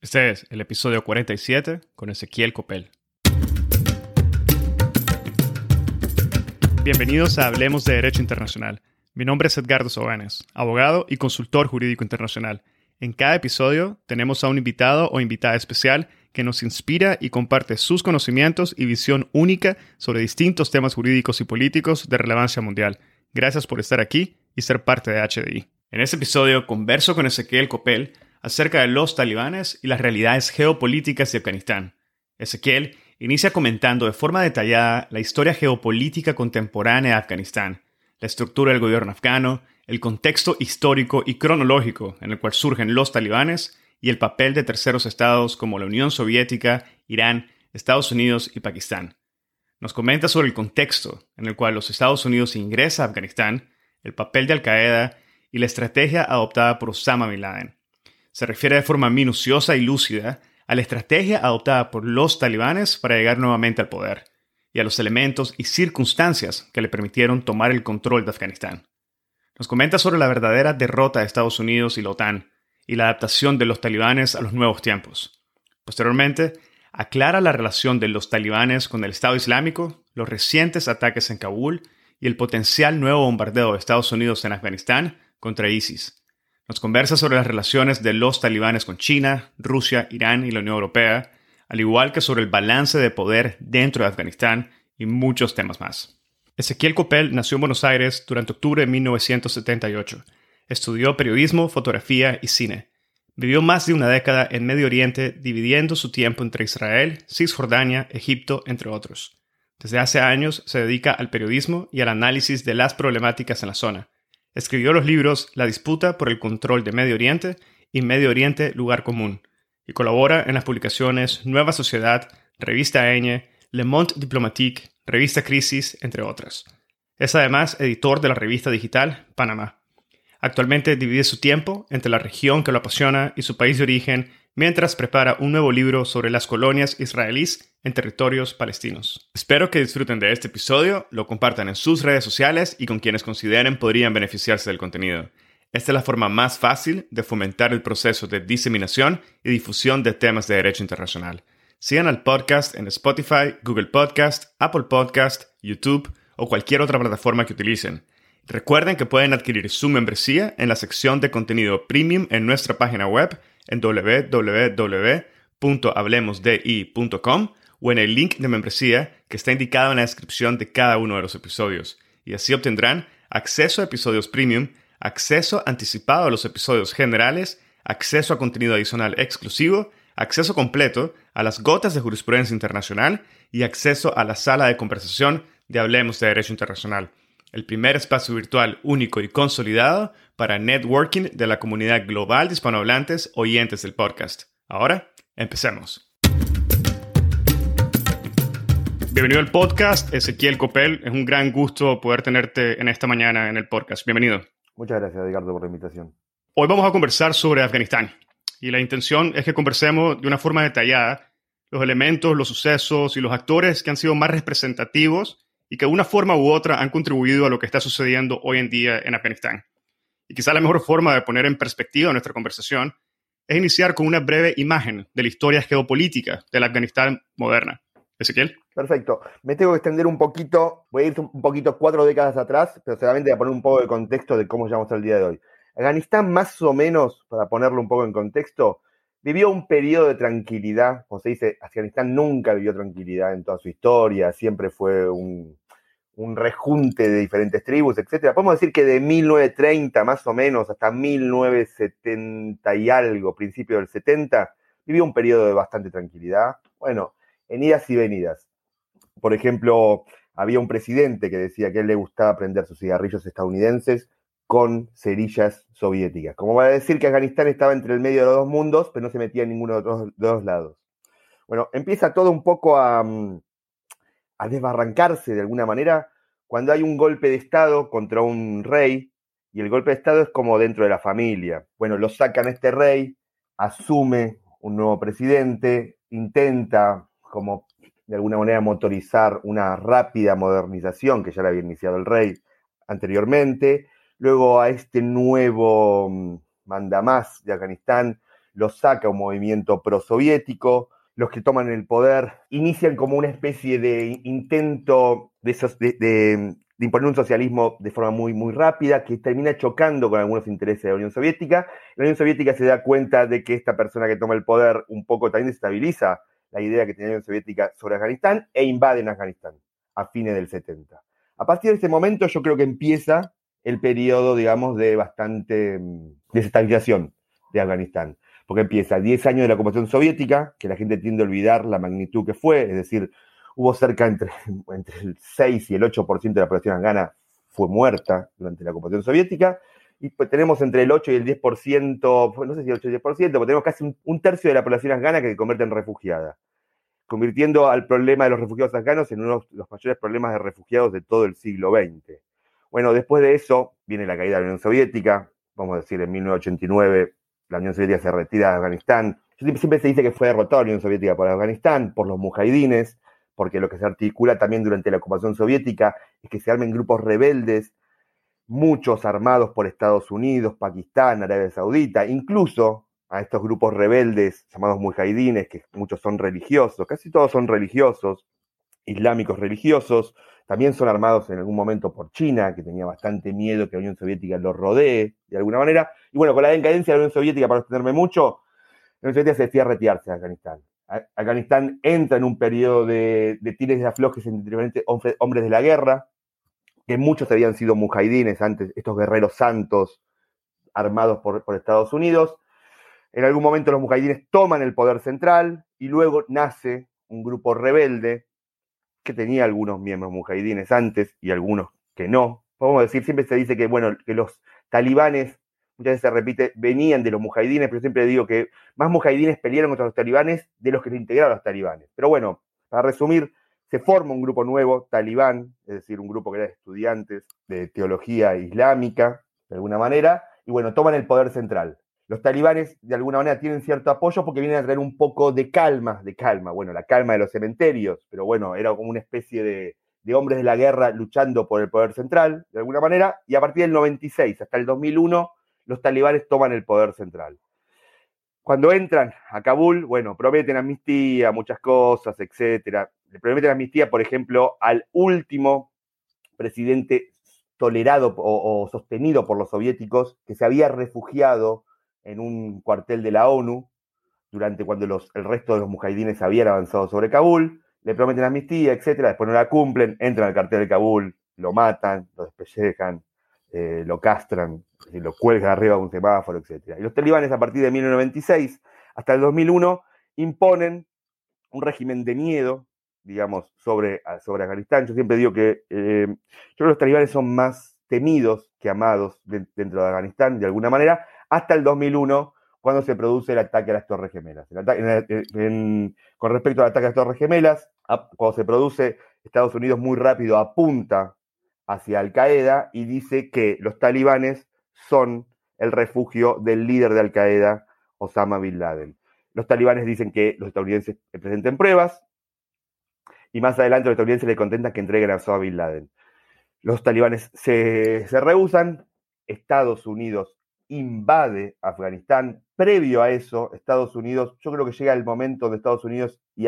Este es el episodio 47 con Ezequiel Copel. Bienvenidos a Hablemos de Derecho Internacional. Mi nombre es Edgardo Sobanes, abogado y consultor jurídico internacional. En cada episodio tenemos a un invitado o invitada especial que nos inspira y comparte sus conocimientos y visión única sobre distintos temas jurídicos y políticos de relevancia mundial. Gracias por estar aquí y ser parte de HDI. En este episodio converso con Ezequiel Copel acerca de los talibanes y las realidades geopolíticas de Afganistán. Ezequiel inicia comentando de forma detallada la historia geopolítica contemporánea de Afganistán, la estructura del gobierno afgano, el contexto histórico y cronológico en el cual surgen los talibanes y el papel de terceros estados como la Unión Soviética, Irán, Estados Unidos y Pakistán. Nos comenta sobre el contexto en el cual los Estados Unidos ingresa a Afganistán, el papel de Al-Qaeda y la estrategia adoptada por Osama Bin Laden se refiere de forma minuciosa y lúcida a la estrategia adoptada por los talibanes para llegar nuevamente al poder y a los elementos y circunstancias que le permitieron tomar el control de Afganistán. Nos comenta sobre la verdadera derrota de Estados Unidos y la OTAN y la adaptación de los talibanes a los nuevos tiempos. Posteriormente, aclara la relación de los talibanes con el Estado Islámico, los recientes ataques en Kabul y el potencial nuevo bombardeo de Estados Unidos en Afganistán contra ISIS, nos conversa sobre las relaciones de los talibanes con China, Rusia, Irán y la Unión Europea, al igual que sobre el balance de poder dentro de Afganistán y muchos temas más. Ezequiel Copel nació en Buenos Aires durante octubre de 1978. Estudió periodismo, fotografía y cine. Vivió más de una década en Medio Oriente, dividiendo su tiempo entre Israel, Cisjordania, Egipto, entre otros. Desde hace años se dedica al periodismo y al análisis de las problemáticas en la zona Escribió los libros La disputa por el control de Medio Oriente y Medio Oriente Lugar Común, y colabora en las publicaciones Nueva Sociedad, Revista Eñe, Le Monde Diplomatique, Revista Crisis, entre otras. Es además editor de la revista digital Panamá. Actualmente divide su tiempo entre la región que lo apasiona y su país de origen mientras prepara un nuevo libro sobre las colonias israelíes en territorios palestinos. Espero que disfruten de este episodio, lo compartan en sus redes sociales y con quienes consideren podrían beneficiarse del contenido. Esta es la forma más fácil de fomentar el proceso de diseminación y difusión de temas de derecho internacional. Sigan al podcast en Spotify, Google Podcast, Apple Podcast, YouTube o cualquier otra plataforma que utilicen. Recuerden que pueden adquirir su membresía en la sección de contenido premium en nuestra página web en www.hablemosdi.com o en el link de membresía que está indicado en la descripción de cada uno de los episodios. Y así obtendrán acceso a episodios premium, acceso anticipado a los episodios generales, acceso a contenido adicional exclusivo, acceso completo a las gotas de jurisprudencia internacional y acceso a la sala de conversación de Hablemos de Derecho Internacional el primer espacio virtual único y consolidado para networking de la comunidad global de hispanohablantes oyentes del podcast. Ahora, empecemos. Bienvenido al podcast, Ezequiel Copel. Es un gran gusto poder tenerte en esta mañana en el podcast. Bienvenido. Muchas gracias, Edgardo, por la invitación. Hoy vamos a conversar sobre Afganistán y la intención es que conversemos de una forma detallada los elementos, los sucesos y los actores que han sido más representativos y que de una forma u otra han contribuido a lo que está sucediendo hoy en día en Afganistán. Y quizá la mejor forma de poner en perspectiva nuestra conversación es iniciar con una breve imagen de la historia geopolítica de la Afganistán moderna. Ezequiel. Perfecto. Me tengo que extender un poquito, voy a ir un poquito cuatro décadas atrás, pero solamente a poner un poco de contexto de cómo llegamos al día de hoy. Afganistán, más o menos, para ponerlo un poco en contexto, vivió un periodo de tranquilidad, como se dice, Afganistán nunca vivió tranquilidad en toda su historia, siempre fue un, un rejunte de diferentes tribus, etc. Podemos decir que de 1930 más o menos hasta 1970 y algo, principio del 70, vivió un periodo de bastante tranquilidad. Bueno, en idas y venidas. Por ejemplo, había un presidente que decía que él le gustaba prender sus cigarrillos estadounidenses con cerillas soviéticas. Como va a decir que Afganistán estaba entre el medio de los dos mundos, pero no se metía en ninguno de los dos lados. Bueno, empieza todo un poco a, mm, a desbarrancarse de alguna manera cuando hay un golpe de Estado contra un rey, y el golpe de Estado es como dentro de la familia. Bueno, lo sacan a este rey, asume un nuevo presidente, intenta como de alguna manera motorizar una rápida modernización que ya la había iniciado el rey anteriormente, Luego a este nuevo mm, mandamás de Afganistán lo saca un movimiento prosoviético, los que toman el poder inician como una especie de intento de, de, imponer un socialismo de forma muy, muy rápida, que termina chocando con algunos intereses de la Unión Soviética. La Unión Soviética se da cuenta de que esta persona que toma el poder un poco también estabiliza la idea que tenía la Unión Soviética sobre Afganistán e invaden Afganistán a fines del 70. A partir de ese momento yo creo que empieza el periodo, digamos, de bastante mm, desestabilización de Afganistán, porque empieza 10 años de la ocupación soviética, que la gente tiende a olvidar la magnitud que fue, es decir, hubo cerca entre, entre el 6 y el 8% de la población afgana fue muerta durante la ocupación soviética, y pues tenemos entre el 8 y el 10%, no sé si el 8 y el 10%, pero tenemos casi un, tercio de la población afgana que se convierte en refugiada, convirtiendo al problema de los refugiados afganos en uno de los mayores problemas de refugiados de todo el siglo XX. Bueno, después de eso viene la caída de la Unión Soviética, vamos a decir en 1989 la Unión Soviética se retira de Afganistán. Siempre, se dice que fue derrotada la Unión Soviética por Afganistán, por los mujahidines, porque lo que se articula también durante la ocupación soviética es que se armen grupos rebeldes muchos armados por Estados Unidos, Pakistán, Arabia Saudita, incluso a estos grupos rebeldes llamados mujahidines, que muchos son religiosos, casi todos son religiosos, islámicos religiosos, también son armados en algún momento por China, que tenía bastante miedo que la Unión Soviética los rodee de alguna manera. Y bueno, con la decadencia de la Unión Soviética, para extenderme mucho, la Unión Soviética se decía retirarse de Afganistán. Afganistán entra en un periodo de, de tires y aflojes entre hombres de la guerra, que muchos habían sido mujahidines antes, estos guerreros santos armados por, Estados Unidos. En algún momento los mujahidines toman el poder central y luego nace un grupo rebelde que tenía algunos miembros mujahidines antes y algunos que no. Podemos decir, siempre se dice que, bueno, que los talibanes, muchas veces se repite, venían de los mujahidines, pero siempre digo que más mujahidines pelearon contra los talibanes de los que se integraron los talibanes. Pero bueno, para resumir, se forma un grupo nuevo, talibán, es decir, un grupo que era de estudiantes de teología islámica, de alguna manera, y bueno, toman el poder central. Los talibanes, de alguna manera, tienen cierto apoyo porque vienen a traer un poco de calma, de calma, bueno, la calma de los cementerios, pero bueno, era como una especie de, de hombres de la guerra luchando por el poder central, de alguna manera, y a partir del 96 hasta el 2001, los talibanes toman el poder central. Cuando entran a Kabul, bueno, prometen amnistía, muchas cosas, etcétera le prometen amnistía, por ejemplo, al último presidente tolerado o, sostenido por los soviéticos que se había refugiado en un cuartel de la ONU durante cuando el resto de los mujahidines habían avanzado sobre Kabul, le prometen amnistía, etcétera, después no la cumplen, entran al cartel de Kabul, lo matan, lo despellejan, eh, lo castran, lo cuelgan arriba de un semáforo, etcétera. Y los talibanes a partir de 1996 hasta el 2001 imponen un régimen de miedo digamos, sobre, sobre Afganistán. Yo siempre digo que eh, yo los talibanes son más temidos que amados dentro de Afganistán, de alguna manera, hasta el 2001, cuando se produce el ataque a las Torres Gemelas. con respecto al ataque a las Torres Gemelas, cuando se produce, Estados Unidos muy rápido apunta hacia Al Qaeda y dice que los talibanes son el refugio del líder de Al Qaeda, Osama Bin Laden. Los talibanes dicen que los estadounidenses presenten pruebas, y más adelante los estadounidenses le contentan que entreguen a Osama Bin Laden. Los talibanes se, se rehusan, Estados Unidos invade Afganistán. Previo a eso, Estados Unidos, yo creo que llega el momento de Estados Unidos y,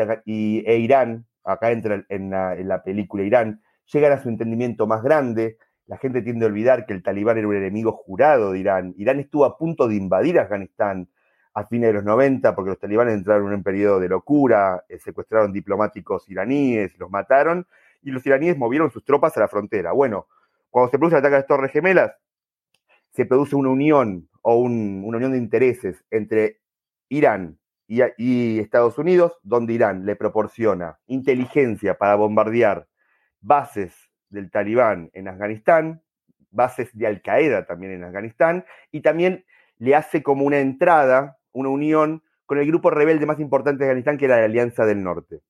e Irán, acá entra en la, película Irán, llegan a su entendimiento más grande. La gente tiende a olvidar que el talibán era un enemigo jurado de Irán. Irán estuvo a punto de invadir Afganistán a fines de los 90, porque los talibanes entraron en un periodo de locura, eh, secuestraron diplomáticos iraníes, los mataron, y los iraníes movieron sus tropas a la frontera. Bueno, cuando se produce el ataque a las Torres Gemelas, se produce una unión o una unión de intereses entre Irán y, Estados Unidos, donde Irán le proporciona inteligencia para bombardear bases del talibán en Afganistán, bases de Al Qaeda también en Afganistán, y también le hace como una entrada una unión con el grupo rebelde más importante de Afganistán, que era la Alianza del Norte.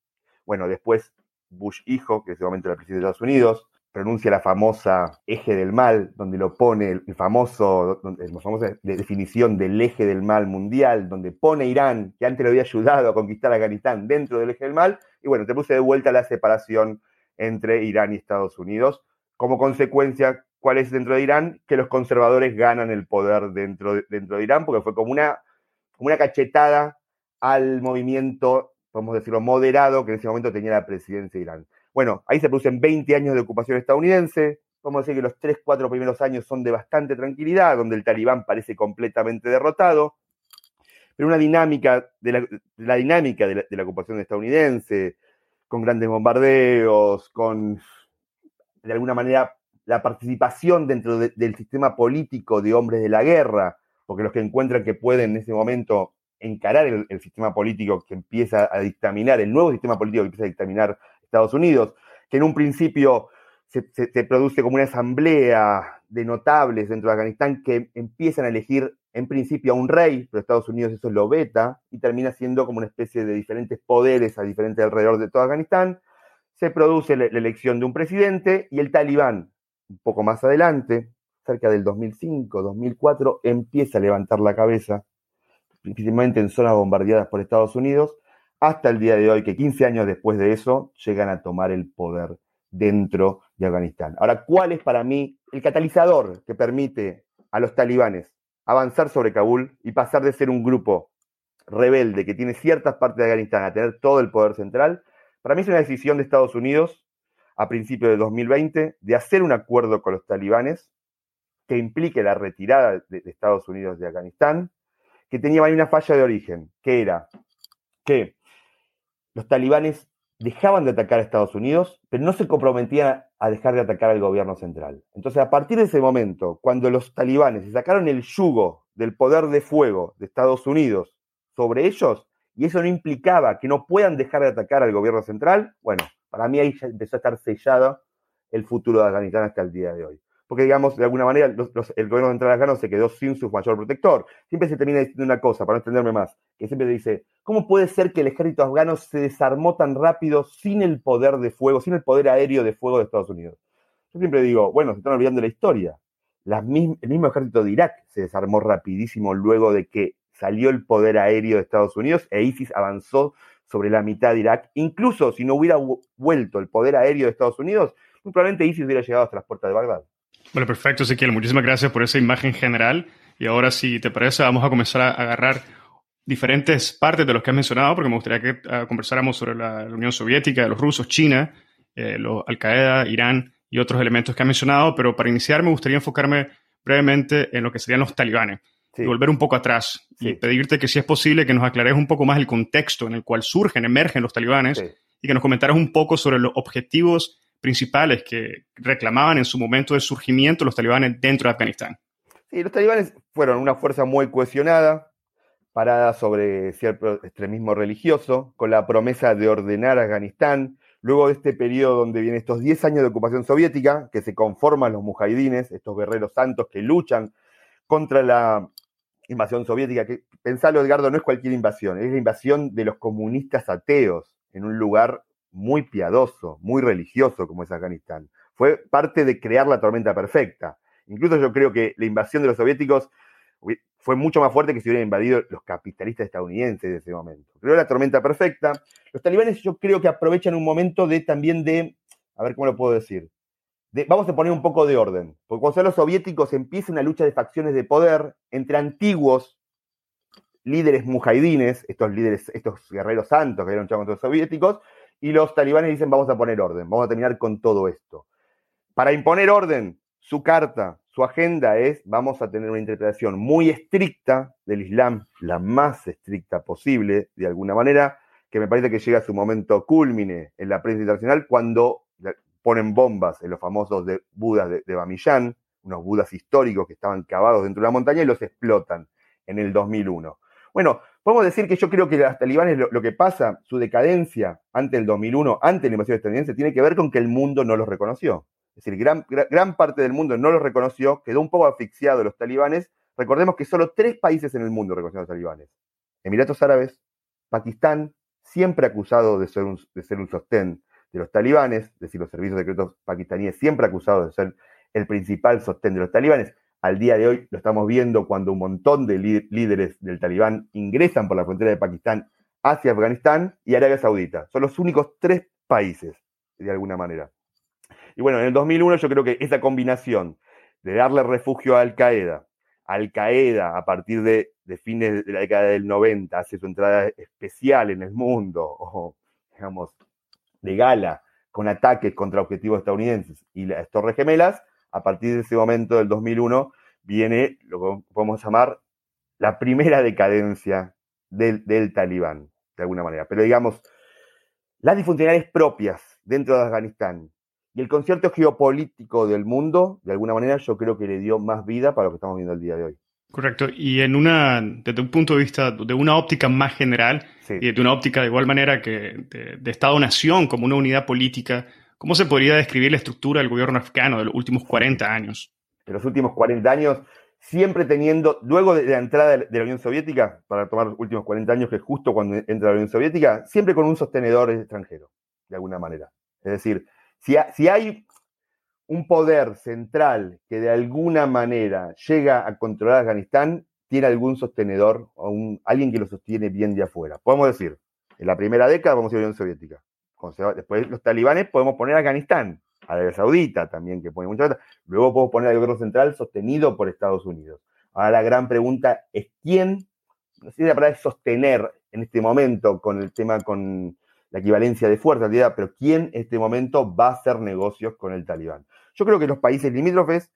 Bueno, después Bush hijo, que es ese momento el presidente de Estados Unidos, pronuncia la famosa eje del mal, donde lo pone el famoso, la famosa definición del eje del mal mundial, donde pone Irán, que antes lo había ayudado a conquistar Afganistán, dentro del eje del mal, y bueno, te puse de vuelta la separación entre Irán y Estados Unidos. Como consecuencia, ¿cuál es dentro de Irán? Que los conservadores ganan el poder dentro de, dentro de Irán, porque fue como una como una cachetada al movimiento, podemos decirlo, moderado que en ese momento tenía la presidencia de Irán. Bueno, ahí se producen 20 años de ocupación estadounidense, vamos a decir que los 3, 4 primeros años son de bastante tranquilidad, donde el talibán parece completamente derrotado, pero una dinámica de la, dinámica de la, ocupación estadounidense, con grandes bombardeos, con de alguna manera la participación dentro del sistema político de hombres de la guerra, porque los que encuentran que pueden en ese momento encarar el, sistema político que empieza a dictaminar, el nuevo sistema político que empieza a dictaminar Estados Unidos, que en un principio se, produce como una asamblea de notables dentro de Afganistán que empiezan a elegir en principio a un rey, pero Estados Unidos eso lo veta y termina siendo como una especie de diferentes poderes a diferentes alrededor de todo Afganistán. Se produce la, elección de un presidente y el talibán, un poco más adelante, cerca del 2005, 2004, empieza a levantar la cabeza, principalmente en zonas bombardeadas por Estados Unidos, hasta el día de hoy, que 15 años después de eso, llegan a tomar el poder dentro de Afganistán. Ahora, ¿cuál es para mí el catalizador que permite a los talibanes avanzar sobre Kabul y pasar de ser un grupo rebelde que tiene ciertas partes de Afganistán a tener todo el poder central, para mí es una decisión de Estados Unidos a principios de 2020 de hacer un acuerdo con los talibanes que implique la retirada de, Estados Unidos de Afganistán, que tenía una falla de origen, que era que los talibanes dejaban de atacar a Estados Unidos, pero no se comprometían a dejar de atacar al gobierno central. Entonces, a partir de ese momento, cuando los talibanes se sacaron el yugo del poder de fuego de Estados Unidos sobre ellos, y eso no implicaba que no puedan dejar de atacar al gobierno central, bueno, para mí ahí ya empezó a estar sellado el futuro de Afganistán hasta el día de hoy porque digamos, de alguna manera, el gobierno central afgano se quedó sin su mayor protector. Siempre se termina diciendo una cosa, para no extenderme más, que siempre dice, ¿cómo puede ser que el ejército afgano se desarmó tan rápido sin el poder de fuego, sin el poder aéreo de fuego de Estados Unidos? Yo siempre digo, bueno, se están olvidando la historia. el mismo ejército de Irak se desarmó rapidísimo luego de que salió el poder aéreo de Estados Unidos e ISIS avanzó sobre la mitad de Irak. Incluso si no hubiera vuelto el poder aéreo de Estados Unidos, probablemente ISIS hubiera llegado hasta las puertas de Bagdad. Bueno, perfecto, Ezequiel. Muchísimas gracias por esa imagen general. Y ahora, si te parece, vamos a comenzar a agarrar diferentes partes de los que has mencionado, porque me gustaría que ah, conversáramos sobre la, Unión Soviética, los rusos, China, eh, Al-Qaeda, Irán y otros elementos que has mencionado. Pero para iniciar, me gustaría enfocarme brevemente en lo que serían los talibanes. Y volver un poco atrás y pedirte que si es posible que nos aclares un poco más el contexto en el cual surgen, emergen los talibanes y que nos comentaras un poco sobre los objetivos principales que reclamaban en su momento de surgimiento los talibanes dentro de Afganistán. Sí, los talibanes fueron una fuerza muy cohesionada, parada sobre cierto extremismo religioso, con la promesa de ordenar Afganistán. Luego de este periodo donde vienen estos 10 años de ocupación soviética, que se conforman los mujahidines, estos guerreros santos que luchan contra la invasión soviética, que pensalo Edgardo, no es cualquier invasión, es la invasión de los comunistas ateos en un lugar muy piadoso, muy religioso como es Afganistán. Fue parte de crear la tormenta perfecta. Incluso yo creo que la invasión de los soviéticos fue mucho más fuerte que si hubieran invadido los capitalistas estadounidenses de ese momento. Creó la tormenta perfecta. Los talibanes yo creo que aprovechan un momento de también de, a ver cómo lo puedo decir, vamos a poner un poco de orden, porque cuando los soviéticos empieza una lucha de facciones de poder entre antiguos líderes mujahidines, estos líderes, estos guerreros santos que eran contra los soviéticos, y los talibanes dicen vamos a poner orden, vamos a terminar con todo esto. Para imponer orden, su carta, su agenda es vamos a tener una interpretación muy estricta del Islam, la más estricta posible, de alguna manera, que me parece que llega a su momento culmine en la prensa internacional cuando ponen bombas en los famosos Budas de, de unos Budas históricos que estaban cavados dentro de la montaña y los explotan en el 2001. Bueno, podemos decir que yo creo que los talibanes lo, que pasa, su decadencia ante el 2001, ante la invasión estadounidense, tiene que ver con que el mundo no los reconoció. Es decir, gran, gran parte del mundo no los reconoció, quedó un poco asfixiado los talibanes. Recordemos que solo tres países en el mundo reconocieron a los talibanes. Emiratos Árabes, Pakistán, siempre acusado de ser un, de ser un sostén de los talibanes, es decir, los servicios secretos pakistaníes siempre acusados de ser el principal sostén de los talibanes. Al día de hoy lo estamos viendo cuando un montón de líderes del talibán ingresan por la frontera de Pakistán hacia Afganistán y Arabia Saudita. Son los únicos tres países, de alguna manera. Y bueno, en el 2001 yo creo que esa combinación de darle refugio a Al Qaeda, Al Qaeda, a partir de, fines de la década del 90, hace su entrada especial en el mundo, o digamos, de gala, con ataques contra objetivos estadounidenses y las Torres Gemelas, a partir de ese momento del 2001 viene lo que podemos llamar la primera decadencia del, del talibán, de alguna manera. Pero digamos, las disfuncionalidades propias dentro de Afganistán y el concierto geopolítico del mundo, de alguna manera, yo creo que le dio más vida para lo que estamos viendo el día de hoy. Correcto. Y en una, desde un punto de vista, de una óptica más general, y de una óptica de igual manera que de, Estado-nación como una unidad política, ¿cómo se podría describir la estructura del gobierno afgano de los últimos 40 años? De los últimos 40 años, siempre teniendo, luego de la entrada de la Unión Soviética, para tomar los últimos 40 años, que es justo cuando entra la Unión Soviética, siempre con un sostenedor extranjero, de alguna manera. Es decir, si, hay un poder central que de alguna manera llega a controlar Afganistán, tiene algún sostenedor o alguien que lo sostiene bien de afuera. Podemos decir, en la primera década vamos a ir a la Unión Soviética. Después los talibanes podemos poner a Afganistán, Arabia Saudita también, que pone mucha Luego podemos poner al gobierno central sostenido por Estados Unidos. Ahora la gran pregunta es quién, no sé si la palabra es sostener en este momento con el tema con la equivalencia de fuerza, pero quién en este momento va a hacer negocios con el talibán. Yo creo que los países limítrofes,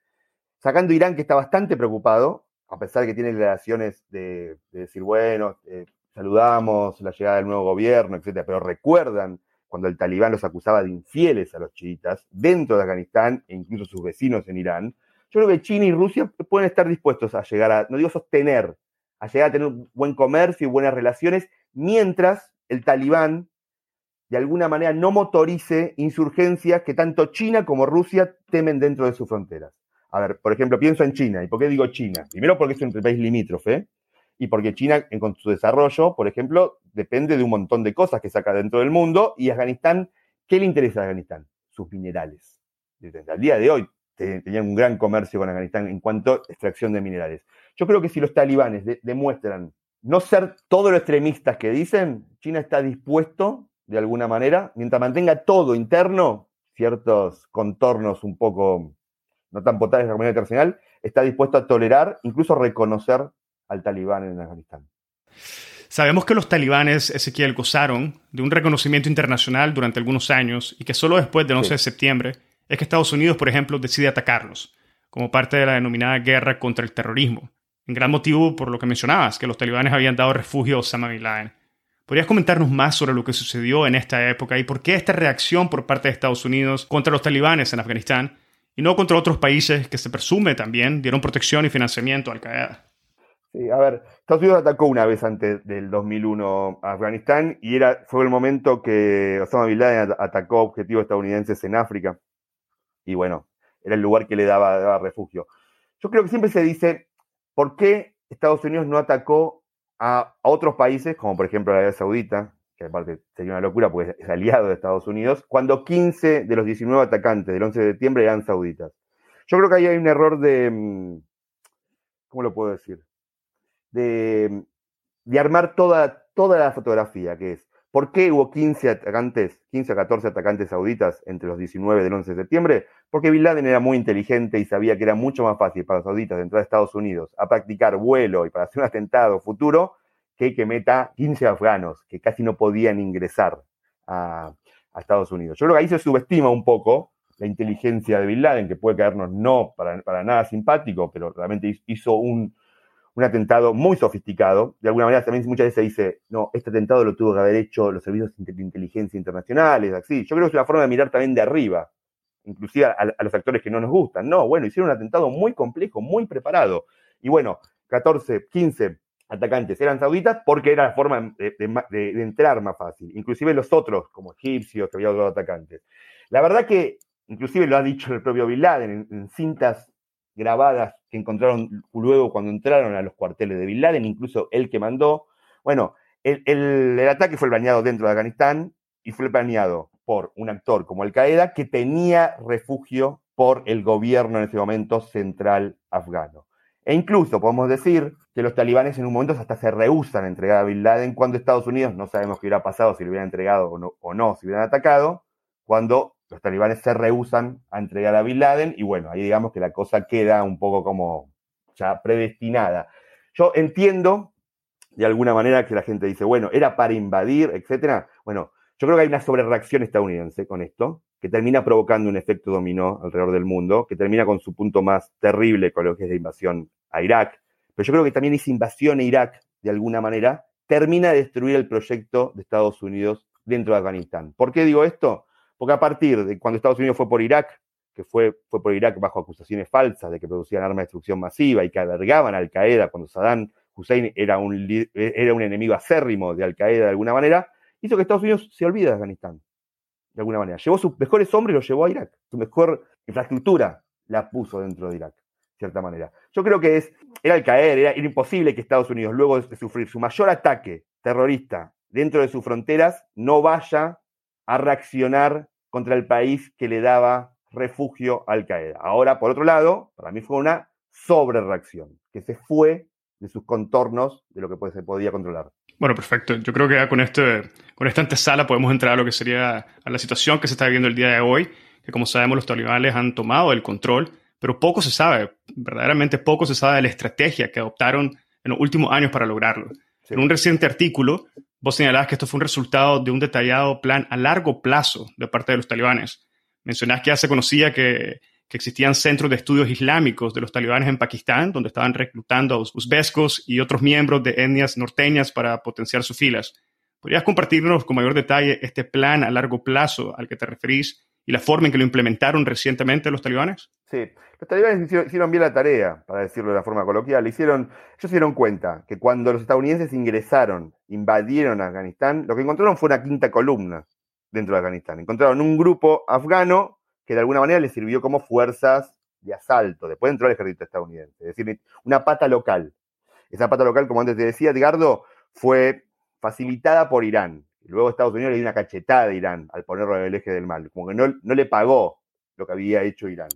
sacando Irán, que está bastante preocupado, a pesar de que tiene declaraciones de, decir, bueno, eh, saludamos la llegada del nuevo gobierno, etcétera, pero recuerdan cuando el talibán los acusaba de infieles a los chiitas dentro de Afganistán e incluso sus vecinos en Irán. Yo creo que China y Rusia pueden estar dispuestos a llegar a, no digo sostener, a llegar a tener buen comercio y buenas relaciones, mientras el talibán de alguna manera no motorice insurgencias que tanto China como Rusia temen dentro de sus fronteras. A ver, por ejemplo, pienso en China. ¿Y por qué digo China? Primero porque es un país limítrofe y porque China, en, con su desarrollo, por ejemplo, depende de un montón de cosas que saca dentro del mundo y Afganistán, ¿qué le interesa a Afganistán? Sus minerales. Al día de hoy tenían un gran comercio con Afganistán en cuanto a extracción de minerales. Yo creo que si los talibanes demuestran no ser todo lo extremistas que dicen, China está dispuesto de alguna manera, mientras mantenga todo interno, ciertos contornos un poco no tan potentes de la comunidad internacional, está dispuesto a tolerar, incluso reconocer al talibán en Afganistán. Sabemos que los talibanes, Ezequiel, gozaron de un reconocimiento internacional durante algunos años y que solo después del 11 de septiembre es que Estados Unidos, por ejemplo, decide atacarlos, como parte de la denominada guerra contra el terrorismo. En gran motivo por lo que mencionabas, que los talibanes habían dado refugio a Osama Bin Laden. ¿Podrías comentarnos más sobre lo que sucedió en esta época y por qué esta reacción por parte de Estados Unidos contra los talibanes en Afganistán y no contra otros países que se presume también dieron protección y financiamiento a Al-Qaeda? A ver, Estados Unidos atacó una vez antes del 2001 a Afganistán y era, fue el momento que Osama Bin Laden atacó objetivos estadounidenses en África. Y bueno, era el lugar que le daba, refugio. Yo creo que siempre se dice, ¿por qué Estados Unidos no atacó a, otros países, como por ejemplo Arabia Saudita, que aparte sería una locura porque es aliado de Estados Unidos, cuando 15 de los 19 atacantes del 11 de septiembre eran sauditas. Yo creo que ahí hay un error de, mm, ¿cómo lo puedo decir? De, armar toda, toda la fotografía, que es, ¿Por qué hubo 15 atacantes, 15 a 14 atacantes sauditas entre los 19 del 11 de septiembre? Porque Bin Laden era muy inteligente y sabía que era mucho más fácil para los sauditas entrar a Estados Unidos a practicar vuelo y para hacer un atentado futuro que que meta 15 afganos que casi no podían ingresar a, Estados Unidos. Yo creo que ahí se subestima un poco la inteligencia de Bin Laden, que puede caernos no para, para nada simpático, pero realmente hizo un, un atentado muy sofisticado. De alguna manera también muchas veces se dice, no, este atentado lo tuvo que haber hecho los servicios de inteligencia internacionales, así. Yo creo que es una forma de mirar también de arriba, inclusive a, los actores que no nos gustan. No, bueno, hicieron un atentado muy complejo, muy preparado. Y bueno, 14, 15 atacantes eran sauditas porque era la forma de, entrar más fácil. Inclusive los otros, como egipcios, que había otros atacantes. La verdad que, inclusive lo ha dicho el propio Bin Laden en cintas grabadas encontraron luego cuando entraron a los cuarteles de Bin Laden, incluso el que mandó. Bueno, el, ataque fue planeado dentro de Afganistán y fue planeado por un actor como Al Qaeda que tenía refugio por el gobierno en ese momento central afgano. E incluso podemos decir que los talibanes en un momento hasta se rehusan a entregar a Bin Laden cuando Estados Unidos, no sabemos qué hubiera pasado si lo hubieran entregado o no si hubieran atacado, cuando los talibanes se rehusan a entregar a Bin Laden y bueno, ahí digamos que la cosa queda un poco como ya predestinada. Yo entiendo de alguna manera que la gente dice, bueno, era para invadir, etcétera. Bueno, yo creo que hay una sobrereacción estadounidense con esto, que termina provocando un efecto dominó alrededor del mundo, que termina con su punto más terrible con lo que es la invasión a Irak. Pero yo creo que también esa invasión a Irak, de alguna manera, termina de destruir el proyecto de Estados Unidos dentro de Afganistán. ¿Por qué digo esto? Porque a partir de cuando Estados Unidos fue por Irak, que fue, fue por Irak bajo acusaciones falsas de que producían armas de destrucción masiva y que albergaban Al Qaeda cuando Saddam Hussein era un, era un enemigo acérrimo de Al Qaeda de alguna manera, hizo que Estados Unidos se olvide de Afganistán, de alguna manera. Llevó sus mejores hombres y los llevó a Irak. Su mejor infraestructura la puso dentro de Irak, de cierta manera. Yo creo que es, era Al Qaeda, era imposible que Estados Unidos, luego de sufrir su mayor ataque terrorista dentro de sus fronteras, no vaya a reaccionar contra el país que le daba refugio a Al Qaeda. Ahora, por otro lado, para mí fue una sobrereacción, que se fue de sus contornos de lo que se podía controlar. Bueno, perfecto. Yo creo que ya con, este, con esta antesala podemos entrar a lo que sería a la situación que se está viviendo el día de hoy, que como sabemos los talibanes han tomado el control, pero poco se sabe, verdaderamente poco se sabe de la estrategia que adoptaron en los últimos años para lograrlo. En un reciente artículo, vos señalabas que esto fue un resultado de un detallado plan a largo plazo de parte de los talibanes. Mencionás que ya se conocía que que existían centros de estudios islámicos de los talibanes en Pakistán, donde estaban reclutando a uzbescos y otros miembros de etnias norteñas para potenciar sus filas. ¿Podrías compartirnos con mayor detalle este plan a largo plazo al que te referís y la forma en que lo implementaron recientemente los talibanes? Sí, los talibanes hicieron, bien la tarea, para decirlo de la forma coloquial. Hicieron, ellos se dieron cuenta que cuando los estadounidenses ingresaron, invadieron Afganistán, lo que encontraron fue una quinta columna dentro de Afganistán. Encontraron un grupo afgano que de alguna manera le sirvió como fuerzas de asalto. Después entró el ejército estadounidense. Es decir, una pata local. Esa pata local, como antes te decía, Edgardo, fue facilitada por Irán. Luego Estados Unidos le dio una cachetada a Irán al ponerlo en el eje del mal. Como que no, no le pagó lo que había hecho Irán.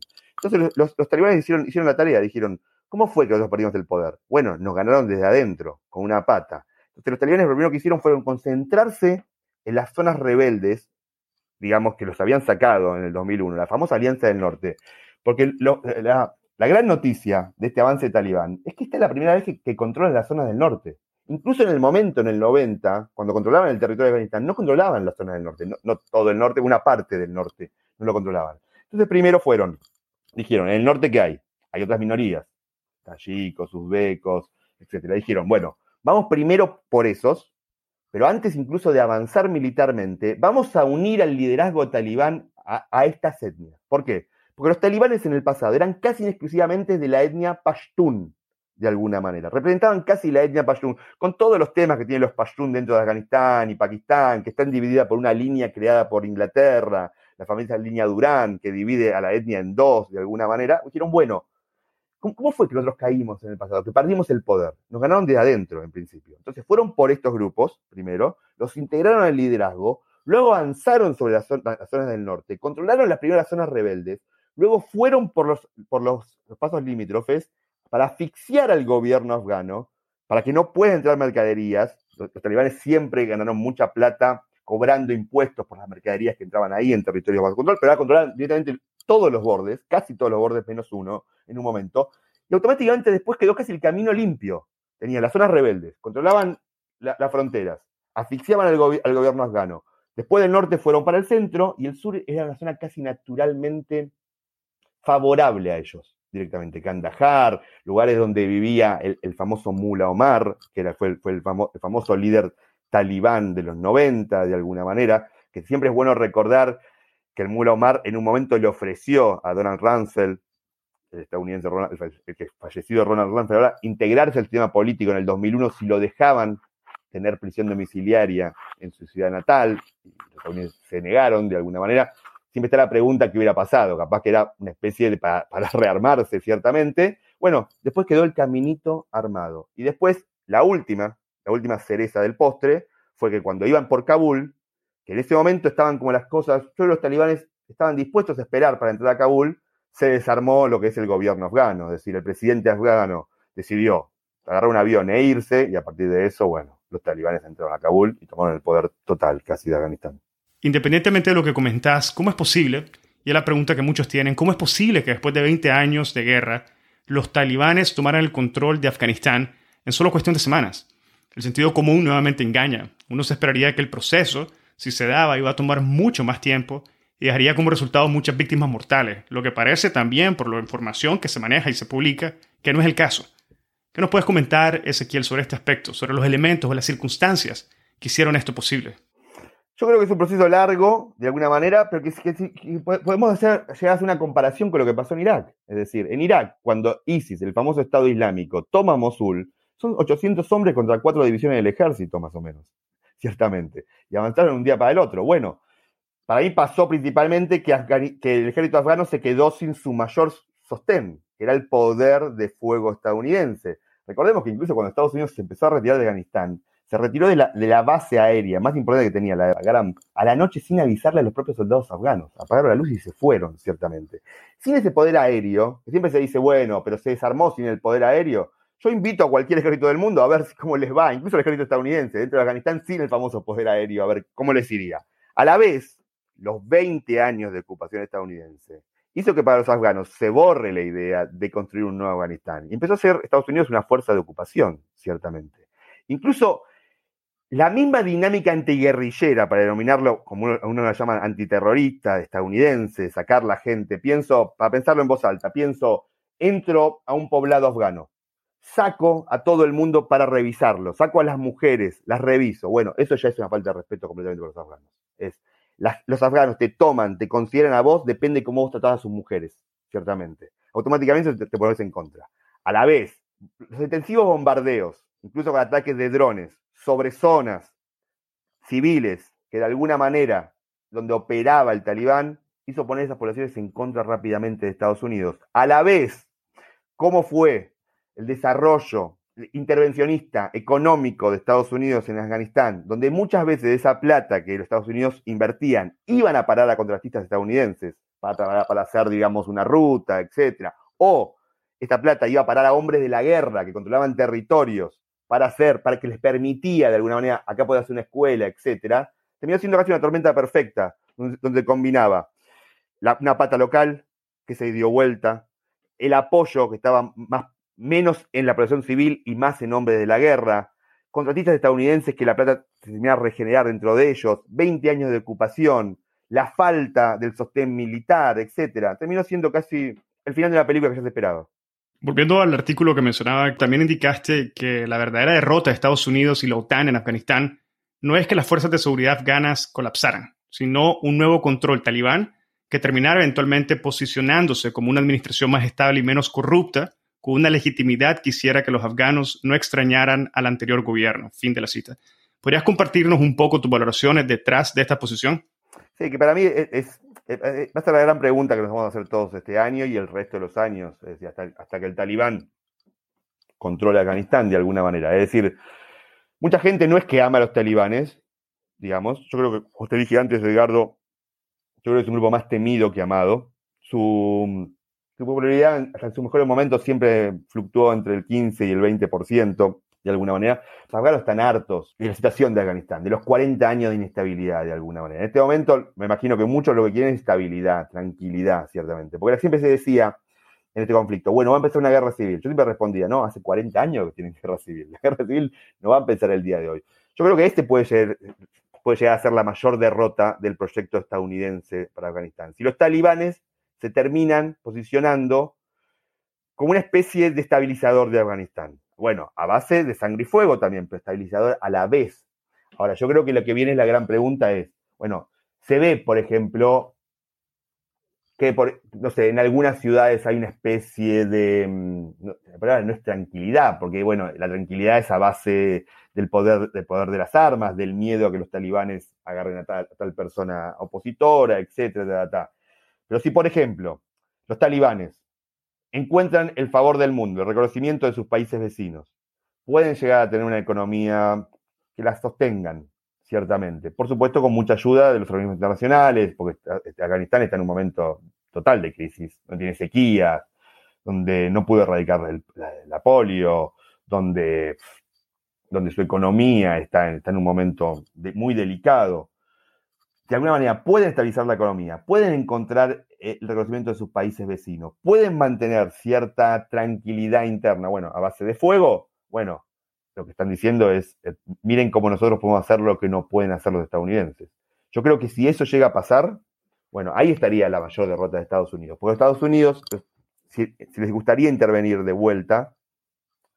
Entonces los, talibanes hicieron, hicieron la tarea. Dijeron, ¿cómo fue que nosotros perdimos el poder? Bueno, nos ganaron desde adentro, con una pata. Entonces los talibanes lo primero que hicieron fueron concentrarse en las zonas rebeldes digamos, que los habían sacado en el 2001, la famosa Alianza del Norte. Porque la, gran noticia de este avance talibán es que esta es la primera vez que, controlan las zonas del norte. Incluso en el momento, en el 90, cuando controlaban el territorio de Afganistán, no controlaban las zonas del norte, no, todo el norte, una parte del norte, no lo controlaban. Entonces primero fueron, dijeron, en el norte ¿qué hay? Hay otras minorías, tayikos, uzbecos, etc. Dijeron, bueno, vamos primero por esos, pero antes incluso de avanzar militarmente, vamos a unir al liderazgo talibán a, estas etnias. ¿Por qué? Porque los talibanes en el pasado eran casi exclusivamente de la etnia pashtun, de alguna manera. Representaban casi la etnia pashtun, con todos los temas que tienen los pashtun dentro de Afganistán y Pakistán, que están divididas por una línea creada por Inglaterra, la famosa línea Durán, que divide a la etnia en dos, de alguna manera. Dijeron, bueno, ¿Cómo, fue que nosotros caímos en el pasado? Que perdimos el poder. Nos ganaron desde adentro, en principio. Entonces fueron por estos grupos, primero, los integraron al liderazgo, luego avanzaron sobre las, zonas del norte, controlaron las primeras zonas rebeldes, luego fueron por los, por los, pasos limítrofes para asfixiar al gobierno afgano, para que no pueda entrar mercaderías. Los, talibanes siempre ganaron mucha plata cobrando impuestos por las mercaderías que entraban ahí en territorio bajo control, pero ahora controlan directamente todos los bordes, casi todos los bordes menos uno en un momento, y automáticamente después quedó casi el camino limpio. Tenían las zonas rebeldes, controlaban las fronteras, asfixiaban al, gobierno afgano. Después del norte fueron para el centro y el sur era una zona casi naturalmente favorable a ellos directamente. Kandahar, lugares donde vivía el, famoso Mula Omar, que era, fue, el, el, famoso líder talibán de los 90, de alguna manera, que siempre es bueno recordar que el Mula Omar en un momento le ofreció a Donald Rumsfeld, el estadounidense, el que fallecido Ronald Rumsfeld, ahora, integrarse al sistema político en el 2001 si lo dejaban tener prisión domiciliaria en su ciudad natal. Los estadounidenses se negaron de alguna manera. Siempre está la pregunta qué hubiera pasado, capaz que era una especie de para, rearmarse, ciertamente. Bueno, después quedó el caminito armado. Y después, la última, la última cereza del postre, fue que cuando iban por Kabul, que en ese momento estaban como las cosas, yo los talibanes estaban dispuestos a esperar para entrar a Kabul, se desarmó lo que es el gobierno afgano, es decir, el presidente afgano decidió agarrar un avión e irse y a partir de eso, bueno, los talibanes entraron a Kabul y tomaron el poder total casi de Afganistán. Independientemente de lo que comentás, ¿cómo es posible? Y es la pregunta que muchos tienen, ¿cómo es posible que después de 20 años de guerra los talibanes tomaran el control de Afganistán en solo cuestión de semanas. El sentido común nuevamente engaña. Uno se esperaría que el proceso, si se daba, iba a tomar mucho más tiempo y dejaría como resultado muchas víctimas mortales, lo que parece también, por la información que se maneja y se publica, que no es el caso. ¿Qué nos puedes comentar, Ezequiel, sobre este aspecto, sobre los elementos o las circunstancias que hicieron esto posible? Yo creo que es un proceso largo, de alguna manera, pero que, podemos hacer, llegar a hacer una comparación con lo que pasó en Irak. Es decir, en Irak, cuando ISIS, el famoso Estado Islámico, toma Mosul, son 800 hombres contra cuatro divisiones del ejército, más o menos, ciertamente. Y avanzaron un día para el otro. Bueno, para mí pasó principalmente que, el ejército afgano se quedó sin su mayor sostén, que era el poder de fuego estadounidense. Recordemos que incluso cuando Estados Unidos se empezó a retirar de Afganistán, se retiró de la, base aérea más importante que tenía, la de Bagram, a la noche sin avisarle a los propios soldados afganos. Apagaron la luz y se fueron, ciertamente. Sin ese poder aéreo, que siempre se dice, bueno, pero se desarmó sin el poder aéreo, yo invito a cualquier ejército del mundo a ver cómo les va, incluso el ejército estadounidense, dentro de Afganistán, sin el famoso poder aéreo, a ver cómo les iría. A la vez, los 20 años de ocupación estadounidense, hizo que para los afganos se borre la idea de construir un nuevo Afganistán. Y empezó a ser Estados Unidos una fuerza de ocupación, ciertamente. Incluso la misma dinámica antiguerrillera, para denominarlo como uno, lo llama antiterrorista estadounidense, sacar la gente, pienso, para pensarlo en voz alta, pienso, entro a un poblado afgano, saco a todo el mundo para revisarlo, saco a las mujeres, las reviso. Bueno, eso ya es una falta de respeto completamente por los afganos. Es los afganos te toman, te consideran a vos, depende de cómo vos tratás a sus mujeres, ciertamente. Automáticamente te, pones en contra. A la vez, los intensivos bombardeos, incluso con ataques de drones, sobre zonas civiles que de alguna manera donde operaba el talibán, hizo poner esas poblaciones en contra rápidamente de Estados Unidos. A la vez, ¿cómo fue el desarrollo intervencionista económico de Estados Unidos en Afganistán, donde muchas veces esa plata que los Estados Unidos invertían iban a parar a contratistas estadounidenses para, para hacer, digamos, una ruta, etcétera, o esta plata iba a parar a hombres de la guerra que controlaban territorios para hacer, para que les permitía de alguna manera, acá poder hacer una escuela, etcétera, terminó siendo casi una tormenta perfecta, donde, combinaba una pata local que se dio vuelta, el apoyo que estaba más menos en la población civil y más en nombre de la guerra, contratistas estadounidenses que la plata se tenía a regenerar dentro de ellos, 20 años de ocupación, la falta del sostén militar, etcétera, terminó siendo casi el final de la película que ya se esperaba. Volviendo al artículo que mencionaba, también indicaste que la verdadera derrota de Estados Unidos y la OTAN en Afganistán no es que las fuerzas de seguridad afganas colapsaran, sino un nuevo control talibán que terminara eventualmente posicionándose como una administración más estable y menos corrupta con una legitimidad que hiciera que los afganos no extrañaran al anterior gobierno. Fin de la cita. ¿Podrías compartirnos un poco tus valoraciones detrás de esta posición? Sí, que para mí es, va a ser la gran pregunta que nos vamos a hacer todos este año y el resto de los años, hasta, hasta que el talibán controle Afganistán de alguna manera. Es decir, mucha gente no es que ama a los talibanes, digamos. Yo creo que, usted dije antes, Edgardo, yo creo que es un grupo más temido que amado. Su, su popularidad hasta en sus mejores momentos siempre fluctuó entre el 15 y el 20%, de alguna manera. Los afganos están hartos de la situación de Afganistán, de los 40 años de inestabilidad, de alguna manera. En este momento, me imagino que muchos lo que quieren es estabilidad, tranquilidad, ciertamente. Porque siempre se decía en este conflicto, bueno, va a empezar una guerra civil. Yo siempre respondía, no, hace 40 años que tienen guerra civil. La guerra civil no va a empezar el día de hoy. Yo creo que este puede ser, puede llegar a ser la mayor derrota del proyecto estadounidense para Afganistán. Si los talibanes se terminan posicionando como una especie de estabilizador de Afganistán. Bueno, a base de sangre y fuego también, pero estabilizador a la vez. Ahora, yo creo que lo que viene es la gran pregunta es, bueno, se ve, por ejemplo, que, por, no sé, en algunas ciudades hay una especie de, mm, no, no es tranquilidad, porque, bueno, la tranquilidad es a base del poder, del poder de las armas, del miedo a que los talibanes agarren a tal, persona opositora, etcétera, pero si, por ejemplo, los talibanes encuentran el favor del mundo, el reconocimiento de sus países vecinos, pueden llegar a tener una economía que las sostengan, ciertamente. Por supuesto, con mucha ayuda de los organismos internacionales, porque este, Afganistán está en un momento total de crisis, donde tiene sequías, donde no pudo erradicar la, polio, donde, donde su economía está en, está en un momento muy delicado de alguna manera pueden estabilizar la economía, pueden encontrar eh, el reconocimiento de sus países vecinos, pueden mantener cierta tranquilidad interna, bueno, a base de fuego, bueno, lo que están diciendo es, eh, miren cómo nosotros podemos hacer lo que no pueden hacer los estadounidenses. Yo creo que si eso llega a pasar, bueno, ahí estaría la mayor derrota de Estados Unidos. Porque Estados Unidos, pues, si, les gustaría intervenir de vuelta,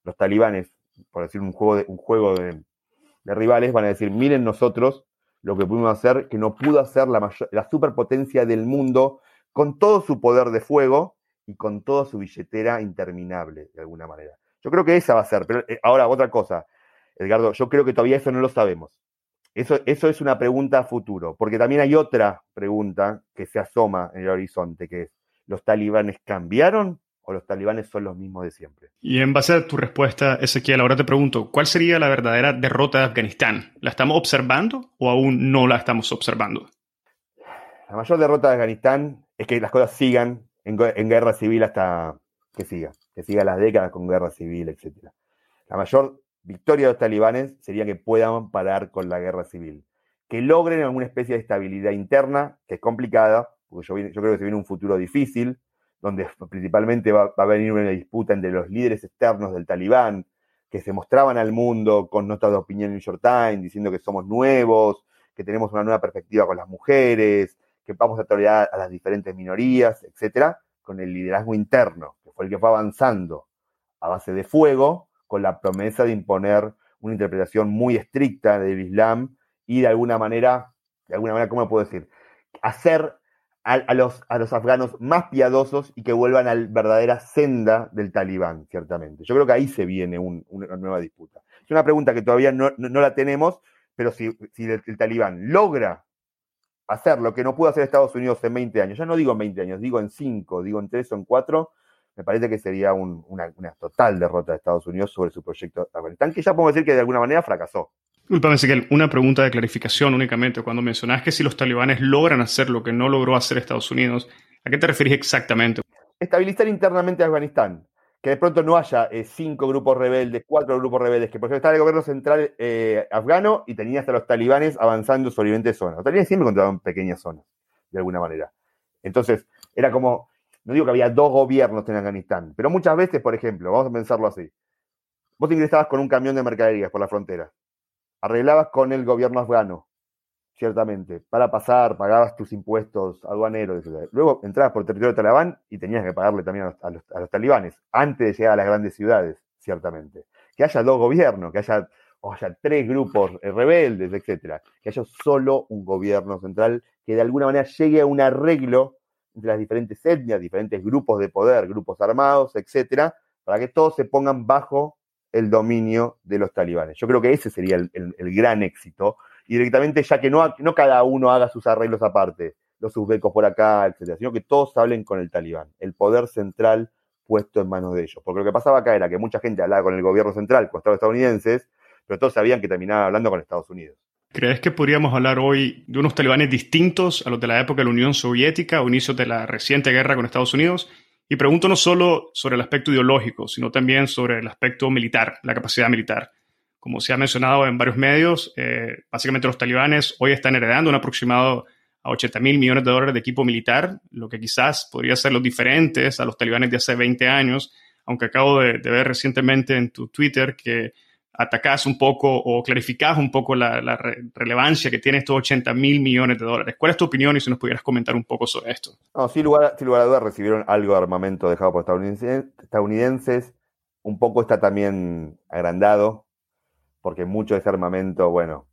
los talibanes, por decir un juego un juego de, rivales, van a decir, miren nosotros lo que pudimos hacer, que no pudo hacer la, la superpotencia del mundo con todo su poder de fuego y con toda su billetera interminable, de alguna manera. Yo creo que esa va a ser. Pero eh, ahora, otra cosa, Edgardo, yo creo que todavía eso no lo sabemos. Eso, eso es una pregunta a futuro, porque también hay otra pregunta que se asoma en el horizonte, que es, ¿los talibanes cambiaron o los talibanes son los mismos de siempre? Y en base a tu respuesta, Ezequiel, ahora te pregunto, ¿cuál sería la verdadera derrota de Afganistán? ¿La estamos observando o aún no la estamos observando? La mayor derrota de Afganistán es que las cosas sigan en, en guerra civil hasta que siga que siga las décadas con guerra civil, etc. La mayor victoria de los talibanes sería que puedan parar con la guerra civil, que logren alguna especie de estabilidad interna, que es complicada, porque yo, creo que se viene un futuro difícil, donde principalmente va, a venir una disputa entre los líderes externos del talibán, que se mostraban al mundo con notas de opinión en New York Times, diciendo que somos nuevos, que tenemos una nueva perspectiva con las mujeres, que vamos a tolerar a las diferentes minorías, etcétera, con el liderazgo interno fue el que fue avanzando a base de fuego, con la promesa de imponer una interpretación muy estricta del Islam y de alguna manera, de alguna manera, ¿cómo puedo decir? Hacer a, los, a los afganos más piadosos y que vuelvan a la verdadera senda del talibán, ciertamente. Yo creo que ahí se viene una nueva disputa. Es una pregunta que todavía no, la tenemos, pero si, el, talibán logra hacer lo que no pudo hacer Estados Unidos en 20 años, ya no digo en 20 años, digo en 5, digo en 3 o en 4, me parece que sería una, total derrota de Estados Unidos sobre su proyecto Afganistán, que ya podemos decir que de alguna manera fracasó. Disculpame, Ezequiel, una pregunta de clarificación únicamente. Cuando mencionas que si los talibanes logran hacer lo que no logró hacer Estados Unidos, ¿a qué te referís exactamente? Estabilizar internamente Afganistán. Que de pronto no haya eh, cinco grupos rebeldes, cuatro grupos rebeldes, que por ejemplo estaba el gobierno central eh, afgano y tenía hasta los talibanes avanzando sobre diferentes zonas. Los talibanes siempre encontraban pequeñas zonas, de alguna manera. Entonces, era como no digo que había dos gobiernos en Afganistán, pero muchas veces, por ejemplo, vamos a pensarlo así. Vos ingresabas con un camión de mercaderías por la frontera, arreglabas con el gobierno afgano, ciertamente, para pasar, pagabas tus impuestos aduaneros. Luego entrabas por el territorio talibán y tenías que pagarle también a los, talibanes, antes de llegar a las grandes ciudades, ciertamente. Que haya dos gobiernos, que haya, haya tres grupos rebeldes, etc. Que haya solo un gobierno central que de alguna manera llegue a un arreglo entre las diferentes etnias, diferentes grupos de poder, grupos armados, etcétera, para que todos se pongan bajo el dominio de los talibanes. Yo creo que ese sería el, gran éxito. Y directamente, ya que no, no cada uno haga sus arreglos aparte, los uzbecos por acá, etcétera, sino que todos hablen con el talibán, el poder central puesto en manos de ellos. Porque lo que pasaba acá era que mucha gente hablaba con el gobierno central, con Estados estadounidenses, pero todos sabían que terminaban hablando con Estados Unidos. ¿Crees que podríamos hablar hoy de unos talibanes distintos a los de la época de la Unión Soviética o inicios de la reciente guerra con Estados Unidos? Y pregunto no solo sobre el aspecto ideológico, sino también sobre el aspecto militar, la capacidad militar. Como se ha mencionado en varios medios, eh, básicamente los talibanes hoy están heredando un aproximado a 80 mil millones de dólares de equipo militar, lo que quizás podría ser los diferentes a los talibanes de hace 20 años, aunque acabo de ver recientemente en tu Twitter que atacás un poco o clarificás un poco la, relevancia que tiene estos 80 mil millones de dólares. ¿Cuál es tu opinión y si nos pudieras comentar un poco sobre esto? No, sin lugar, sin lugar a dudas recibieron algo de armamento dejado por estadounidenses. Un poco está también agrandado, porque mucho de ese armamento, bueno,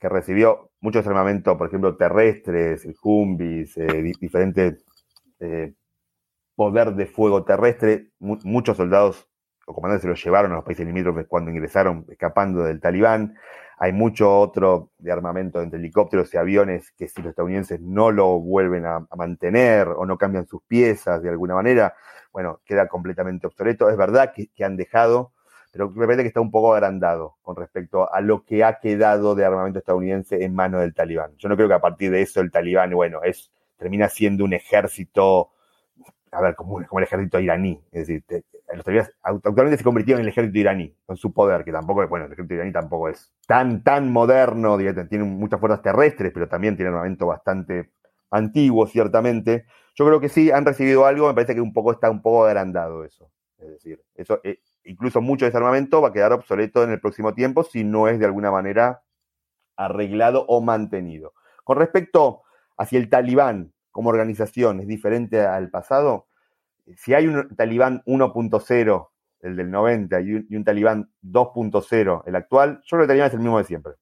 que recibió, mucho de ese armamento, por ejemplo, terrestres, Humvees, eh, diferentes eh, poder de fuego terrestre, muchos soldados los comandantes se los llevaron a los países limítrofes cuando ingresaron escapando del talibán. Hay mucho otro de armamento entre helicópteros y aviones que si los estadounidenses no lo vuelven a, mantener o no cambian sus piezas de alguna manera, bueno, queda completamente obsoleto. Es verdad que, han dejado, pero me parece que está un poco agrandado con respecto a lo que ha quedado de armamento estadounidense en manos del talibán. Yo no creo que a partir de eso el talibán, bueno, es, termina siendo un ejército, a ver, como, como el ejército iraní. Es decir, actualmente se convirtieron en el ejército iraní, con su poder, que tampoco, bueno, el ejército iraní tampoco es tan, tan moderno, tiene muchas fuerzas terrestres, pero también tiene armamento bastante antiguo, ciertamente. Yo creo que sí, han recibido algo, me parece que un poco está un poco agrandado eso. Es decir, eso, eh, incluso mucho de ese armamento va a quedar obsoleto en el próximo tiempo si no es de alguna manera arreglado o mantenido. Con respecto hacia el talibán como organización, ¿es diferente al pasado? Si hay un talibán 1.0, el del 90, y un, talibán 2.0, el actual, yo creo que el talibán es el mismo de siempre.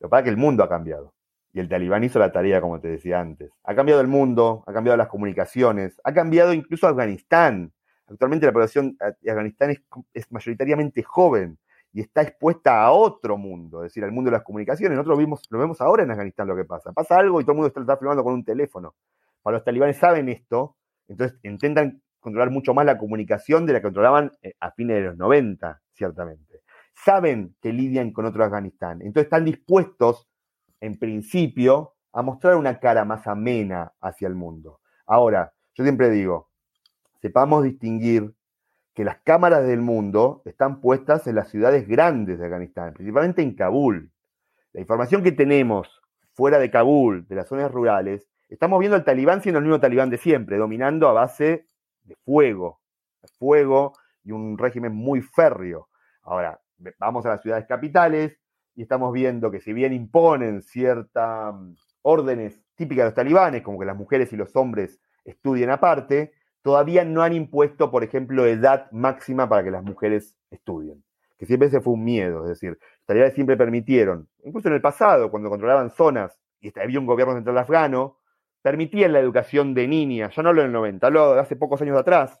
Lo que pasa es que el mundo ha cambiado. Y el talibán hizo la tarea, como te decía antes. Ha cambiado el mundo, ha cambiado las comunicaciones, ha cambiado incluso Afganistán. Actualmente la población de Afganistán es mayoritariamente joven y está expuesta a otro mundo, es decir, al mundo de las comunicaciones. Nosotros lo, lo vemos ahora en Afganistán lo que pasa. Pasa algo y todo el mundo está, filmando con un teléfono. Para los talibanes saben esto, entonces intentan controlar mucho más la comunicación de la que controlaban eh, a fines de los 90, ciertamente. Saben que lidian con otro Afganistán, entonces están dispuestos, en principio, a mostrar una cara más amena hacia el mundo. Ahora, yo siempre digo, sepamos distinguir que las cámaras del mundo están puestas en las ciudades grandes de Afganistán, principalmente en Kabul. La información que tenemos fuera de Kabul, de las zonas rurales, estamos viendo al talibán siendo el mismo talibán de siempre, dominando a base de fuego, fuego y un régimen muy férreo. Ahora, vamos a las ciudades capitales y estamos viendo que si bien imponen ciertas mm, órdenes típicas de los talibanes, como que las mujeres y los hombres estudien aparte, todavía no han impuesto, por ejemplo, edad máxima para que las mujeres estudien, que siempre ese fue un miedo, es decir, los talibanes siempre permitieron, incluso en el pasado, cuando controlaban zonas y había un gobierno central afgano, permitían la educación de niñas, ya no lo en el 90, lo de hace pocos años atrás,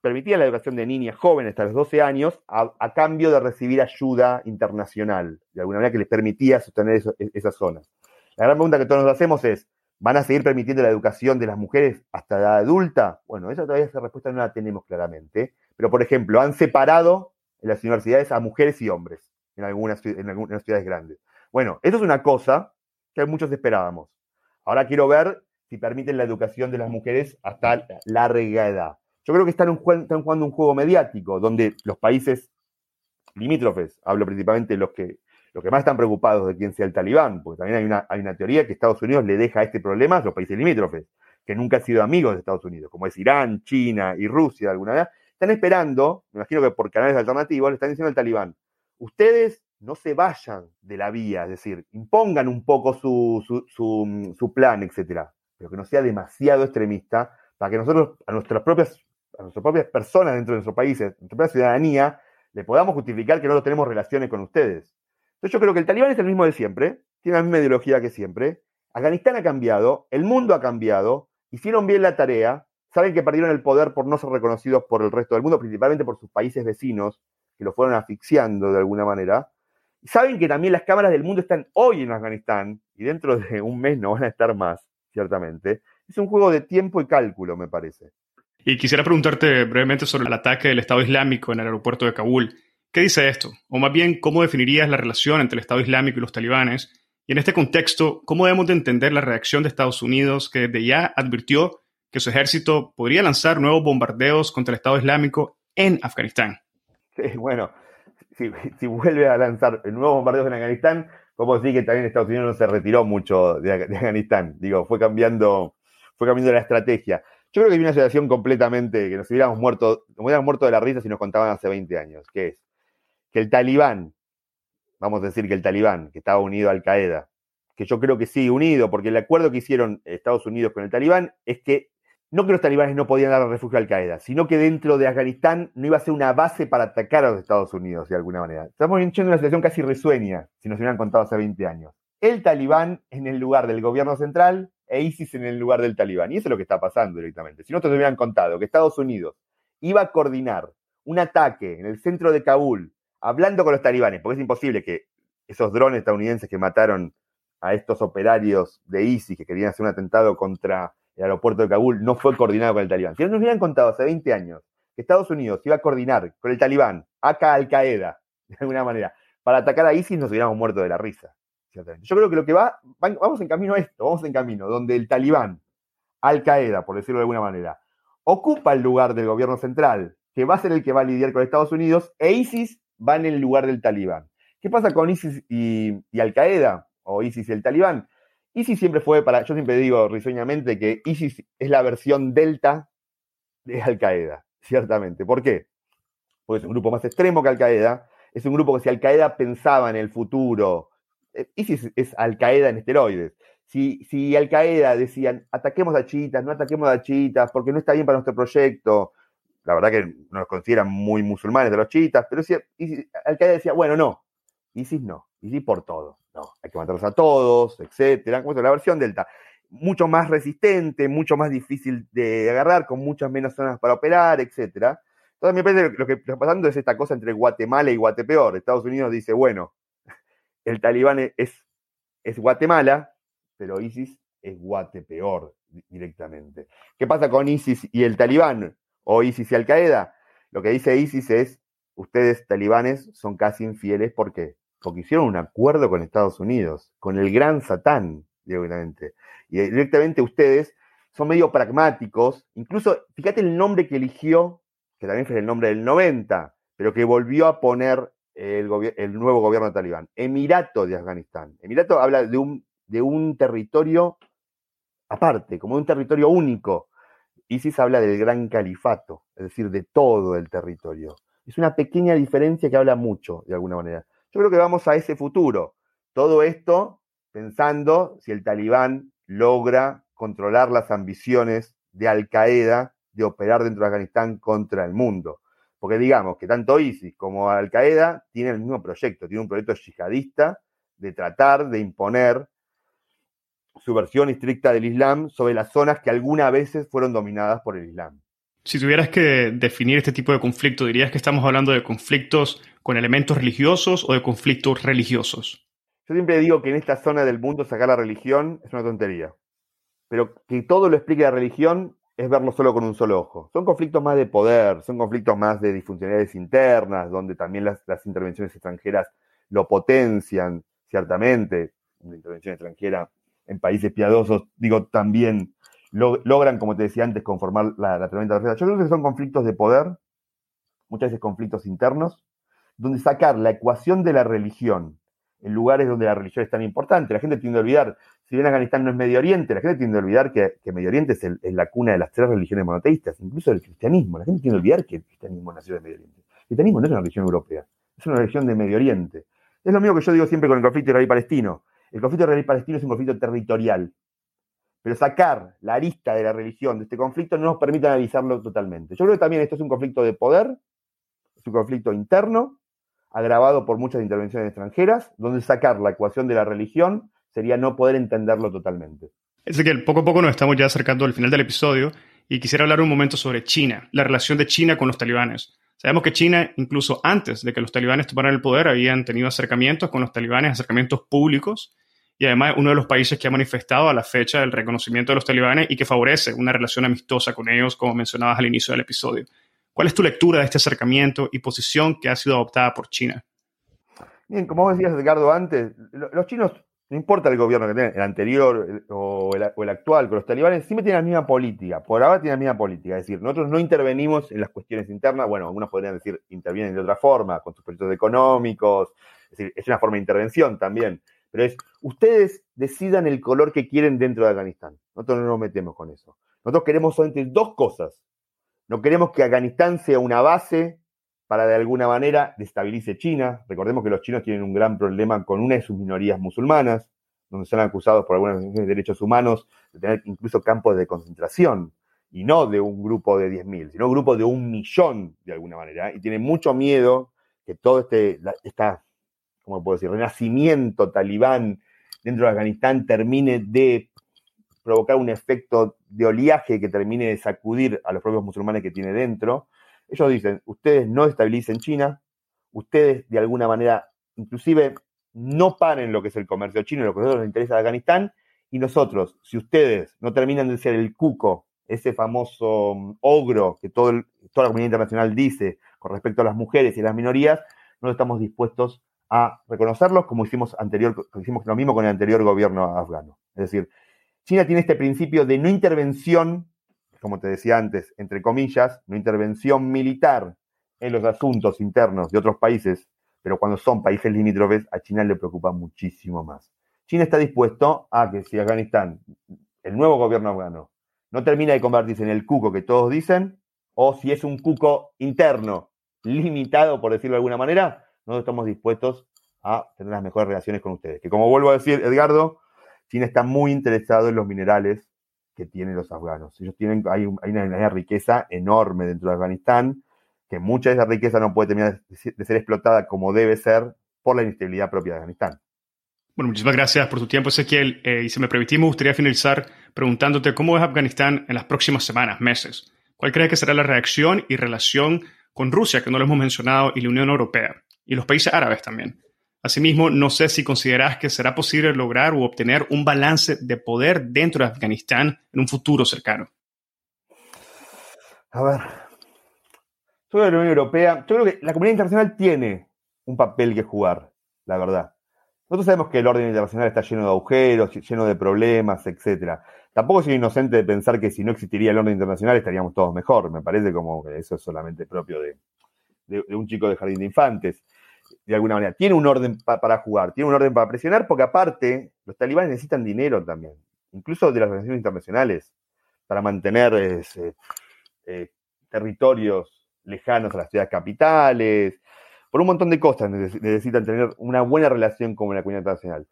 permitían la educación de niñas jóvenes hasta los 12 años a, cambio de recibir ayuda internacional, de alguna manera que les permitía sostener esas zonas. La gran pregunta que todos nos hacemos es, ¿Van a seguir permitiendo la educación de las mujeres hasta la edad adulta? Bueno, esa todavía esa respuesta no la tenemos claramente. Pero, por ejemplo, han separado en las universidades a mujeres y hombres en algunas, en algunas ciudades grandes. Bueno, eso es una cosa que muchos esperábamos. Ahora quiero ver si permiten la educación de las mujeres hasta larga edad. Yo creo que están, jugando un juego mediático donde los países limítrofes, hablo principalmente los que los que más están preocupados de quién sea el talibán, porque también hay una, hay una teoría que Estados Unidos le deja este problema a los países limítrofes, que nunca han sido amigos de Estados Unidos, como es Irán, China y Rusia alguna manera, están esperando, me imagino que por canales alternativos, le están diciendo al talibán, ustedes no se vayan de la vía, es decir, impongan un poco su, su, plan, etcétera, pero que no sea demasiado extremista para que nosotros, a nuestras propias, a nuestras propias personas dentro de nuestros países, nuestra propia ciudadanía, le podamos justificar que no tenemos relaciones con ustedes. Entonces yo creo que el talibán es el mismo de siempre, tiene la misma ideología que siempre. Afganistán ha cambiado, el mundo ha cambiado, hicieron bien la tarea, saben que perdieron el poder por no ser reconocidos por el resto del mundo, principalmente por sus países vecinos, que lo fueron asfixiando de alguna manera. Saben que también las cámaras del mundo están hoy en Afganistán, y dentro de un mes no van a estar más, ciertamente. Es un juego de tiempo y cálculo, me parece. Y quisiera preguntarte brevemente sobre el ataque del Estado Islámico en el aeropuerto de Kabul. ¿Qué dice esto? O más bien, ¿cómo definirías la relación entre el Estado Islámico y los talibanes? Y en este contexto, ¿cómo debemos de entender la reacción de Estados Unidos que desde ya advirtió que su ejército podría lanzar nuevos bombardeos contra el Estado Islámico en Afganistán? Sí, bueno, si, vuelve a lanzar nuevos bombardeos en Afganistán, como sí que también Estados Unidos no se retiró mucho de, Afganistán. Digo, fue cambiando, fue cambiando la estrategia. Yo creo que hay una situación completamente que nos hubiéramos muerto, nos hubiéramos muerto de la risa si nos contaban hace 20 años, que es que el talibán, vamos a decir que el talibán, que estaba unido a Al Qaeda, que yo creo que sí, unido, porque el acuerdo que hicieron Estados Unidos con el talibán es que no que los talibanes no podían dar refugio Al Qaeda, sino que dentro de Afganistán no iba a ser una base para atacar a los Estados Unidos de alguna manera. Estamos en una situación casi risueña, si nos hubieran contado hace 20 años. El talibán en el lugar del gobierno central e ISIS en el lugar del talibán. Y eso es lo que está pasando directamente. Si no te hubieran contado que Estados Unidos iba a coordinar un ataque en el centro de Kabul hablando con los talibanes, porque es imposible que esos drones estadounidenses que mataron a estos operarios de ISIS que querían hacer un atentado contra el aeropuerto de Kabul no fue coordinado con el talibán. Si nos hubieran contado hace 20 años que Estados Unidos iba a coordinar con el talibán, acá Al Qaeda, de alguna manera, para atacar a ISIS, nos hubiéramos muerto de la risa. Yo creo que lo que va, vamos en camino a esto, vamos en camino, donde el talibán, Al Qaeda, por decirlo de alguna manera, ocupa el lugar del gobierno central, que va a ser el que va a lidiar con Estados Unidos, e ISIS va en el lugar del talibán. ¿Qué pasa con ISIS y, Al-Qaeda? O ISIS y el talibán. ISIS siempre fue para, yo siempre digo risueñamente que ISIS es la versión delta de Al-Qaeda, ciertamente. ¿Por qué? Porque es un grupo más extremo que Al-Qaeda, es un grupo que si Al-Qaeda pensaba en el futuro, eh, ISIS es Al-Qaeda en esteroides. Si, si Al-Qaeda decían, ataquemos a chiitas, no ataquemos a chiitas, porque no está bien para nuestro proyecto, la verdad que no los consideran muy musulmanes de los chiitas, pero si, Al-Qaeda decía, bueno, no, ISIS no, ISIS por todo, no, hay que matarlos a todos, etcétera. La versión Delta, mucho más resistente, mucho más difícil de agarrar, con muchas menos zonas para operar, etcétera. Entonces me parece que lo que está pasando es esta cosa entre Guatemala y Guatepeor. Estados Unidos dice, bueno, el talibán es, es Guatemala, pero ISIS es Guatepeor directamente. ¿Qué pasa con ISIS y el talibán? O ISIS y Al Qaeda. Lo que dice ISIS es, ustedes talibanes son casi infieles, ¿por qué? Porque hicieron un acuerdo con Estados Unidos, con el gran Satán, directamente. Y directamente ustedes son medio pragmáticos. Incluso, fíjate el nombre que eligió, que también fue el nombre del 90, pero que volvió a poner el, el nuevo gobierno talibán. Emirato de Afganistán. Emirato habla de un, de un territorio aparte, como un territorio único. ISIS habla del gran califato, es decir, de todo el territorio. Es una pequeña diferencia que habla mucho, de alguna manera. Yo creo que vamos a ese futuro. Todo esto pensando si el talibán logra controlar las ambiciones de Al Qaeda de operar dentro de Afganistán contra el mundo. Porque digamos que tanto ISIS como Al Qaeda tienen el mismo proyecto, tienen un proyecto yihadista de tratar de imponer su versión estricta del Islam sobre las zonas que algunas veces fueron dominadas por el Islam. Si tuvieras que definir este tipo de conflicto, ¿dirías que estamos hablando de conflictos con elementos religiosos o de conflictos religiosos? Yo siempre digo que en esta zona del mundo sacar la religión es una tontería. Pero que todo lo explique la religión es verlo solo con un solo ojo. Son conflictos más de poder, son conflictos más de disfuncionalidades internas, donde también las, intervenciones extranjeras lo potencian, ciertamente. Una intervención extranjera en países piadosos, digo, también logran, como te decía antes, conformar la, la tremenda Yo creo que son conflictos de poder, muchas veces conflictos internos, donde sacar la ecuación de la religión en lugares donde la religión es tan importante. La gente tiende a olvidar, si bien Afganistán no es Medio Oriente, la gente tiende a olvidar que, Medio Oriente es, la cuna de las tres religiones monoteístas, incluso del cristianismo. La gente tiende a olvidar que el cristianismo nació de Medio Oriente. El cristianismo no es una religión europea, es una religión de Medio Oriente. Es lo mismo que yo digo siempre con el conflicto israelí-palestino. El conflicto israelí-palestino es un conflicto territorial. Pero sacar la arista de la religión de este conflicto no nos permite analizarlo totalmente. Yo creo que también esto es un conflicto de poder, es un conflicto interno, agravado por muchas intervenciones extranjeras, donde sacar la ecuación de la religión sería no poder entenderlo totalmente. Es que poco a poco nos estamos ya acercando al final del episodio y quisiera hablar un momento sobre China, la relación de China con los talibanes. Sabemos que China, incluso antes de que los talibanes tomaran el poder, habían tenido acercamientos con los talibanes, acercamientos públicos, y además uno de los países que ha manifestado a la fecha el reconocimiento de los talibanes y que favorece una relación amistosa con ellos, como mencionabas al inicio del episodio. ¿Cuál es tu lectura de este acercamiento y posición que ha sido adoptada por China? Bien, como decías, Edgardo, antes, los chinos, no importa el gobierno que tengan, el anterior o el, actual, pero los talibanes siempre tienen la misma política, por ahora tienen la misma política, es decir, nosotros no intervenimos en las cuestiones internas, bueno, algunos podrían decir intervienen de otra forma, con sus proyectos económicos, es decir, es una forma de intervención también, pero es, ustedes decidan el color que quieren dentro de Afganistán, nosotros no nos metemos con eso. Nosotros queremos solamente dos cosas, no queremos que Afganistán sea una base para de alguna manera destabilice China. Recordemos que los chinos tienen un gran problema con una de sus minorías musulmanas, donde son acusados por algunas de derechos humanos de tener incluso campos de concentración, y no de un grupo de 10.000, sino un grupo de un millón de alguna manera, y tienen mucho miedo que todo este, esta, ¿cómo puedo decir?, renacimiento talibán dentro de Afganistán termine de provocar un efecto de oleaje que termine de sacudir a los propios musulmanes que tiene dentro. Ellos dicen, ustedes no estabilicen China, ustedes de alguna manera, inclusive, no paren lo que es el comercio chino, lo que a nosotros nos interesa de Afganistán, y nosotros, si ustedes no terminan de ser el cuco, ese famoso mm, ogro que toda la comunidad internacional dice con respecto a las mujeres y las minorías, no estamos dispuestos a reconocerlos como hicimos, anterior, hicimos lo mismo con el anterior gobierno afgano. Es decir, China tiene este principio de no intervención como te decía antes, entre comillas, una intervención militar en los asuntos internos de otros países, pero cuando son países limítrofes, a China le preocupa muchísimo más. China está dispuesto a que si Afganistán, el nuevo gobierno afgano, no termina de convertirse en el cuco que todos dicen, o si es un cuco interno, limitado, por decirlo de alguna manera, nosotros estamos dispuestos a tener las mejores relaciones con ustedes. Que como vuelvo a decir, Edgardo, China está muy interesado en los minerales que tienen los afganos. Ellos tienen, hay, una, riqueza enorme dentro de Afganistán, que mucha de esa riqueza no puede terminar de ser explotada como debe ser por la inestabilidad propia de Afganistán. Bueno, muchísimas gracias por tu tiempo, Ezequiel. Eh, y si me permitís, me gustaría finalizar preguntándote cómo es Afganistán en las próximas semanas, meses. ¿Cuál crees que será la reacción y relación con Rusia, que no lo hemos mencionado, y la Unión Europea, y los países árabes también? Asimismo, no sé si consideras que será posible lograr o obtener un balance de poder dentro de Afganistán en un futuro cercano. A ver, sobre la Unión Europea, yo creo que la comunidad internacional tiene un papel que jugar, la verdad. Nosotros sabemos que el orden internacional está lleno de agujeros, lleno de problemas, etc. Tampoco soy inocente de pensar que si no existiría el orden internacional estaríamos todos mejor. Me parece como que eso es solamente propio de, un chico de jardín de infantes, de alguna manera. Tiene un orden para jugar, tiene un orden para presionar, porque aparte los talibanes necesitan dinero también, incluso de las organizaciones internacionales, para mantener eh, eh, territorios lejanos a las ciudades capitales, por un montón de cosas necesitan tener una buena relación con la comunidad internacional.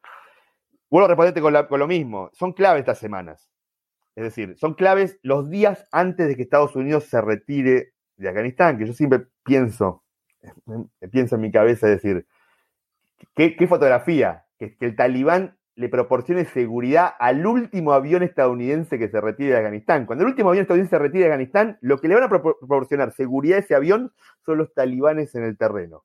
Vuelvo a responderte con, lo mismo. Son claves estas semanas. Es decir, son claves los días antes de que Estados Unidos se retire de Afganistán, que yo siempre pienso, pienso en mi cabeza, decir, ¿qué, fotografía? Que, el talibán le proporcione seguridad al último avión estadounidense que se retire de Afganistán. Cuando el último avión estadounidense se retire de Afganistán, lo que le van a proporcionar seguridad a ese avión son los talibanes en el terreno.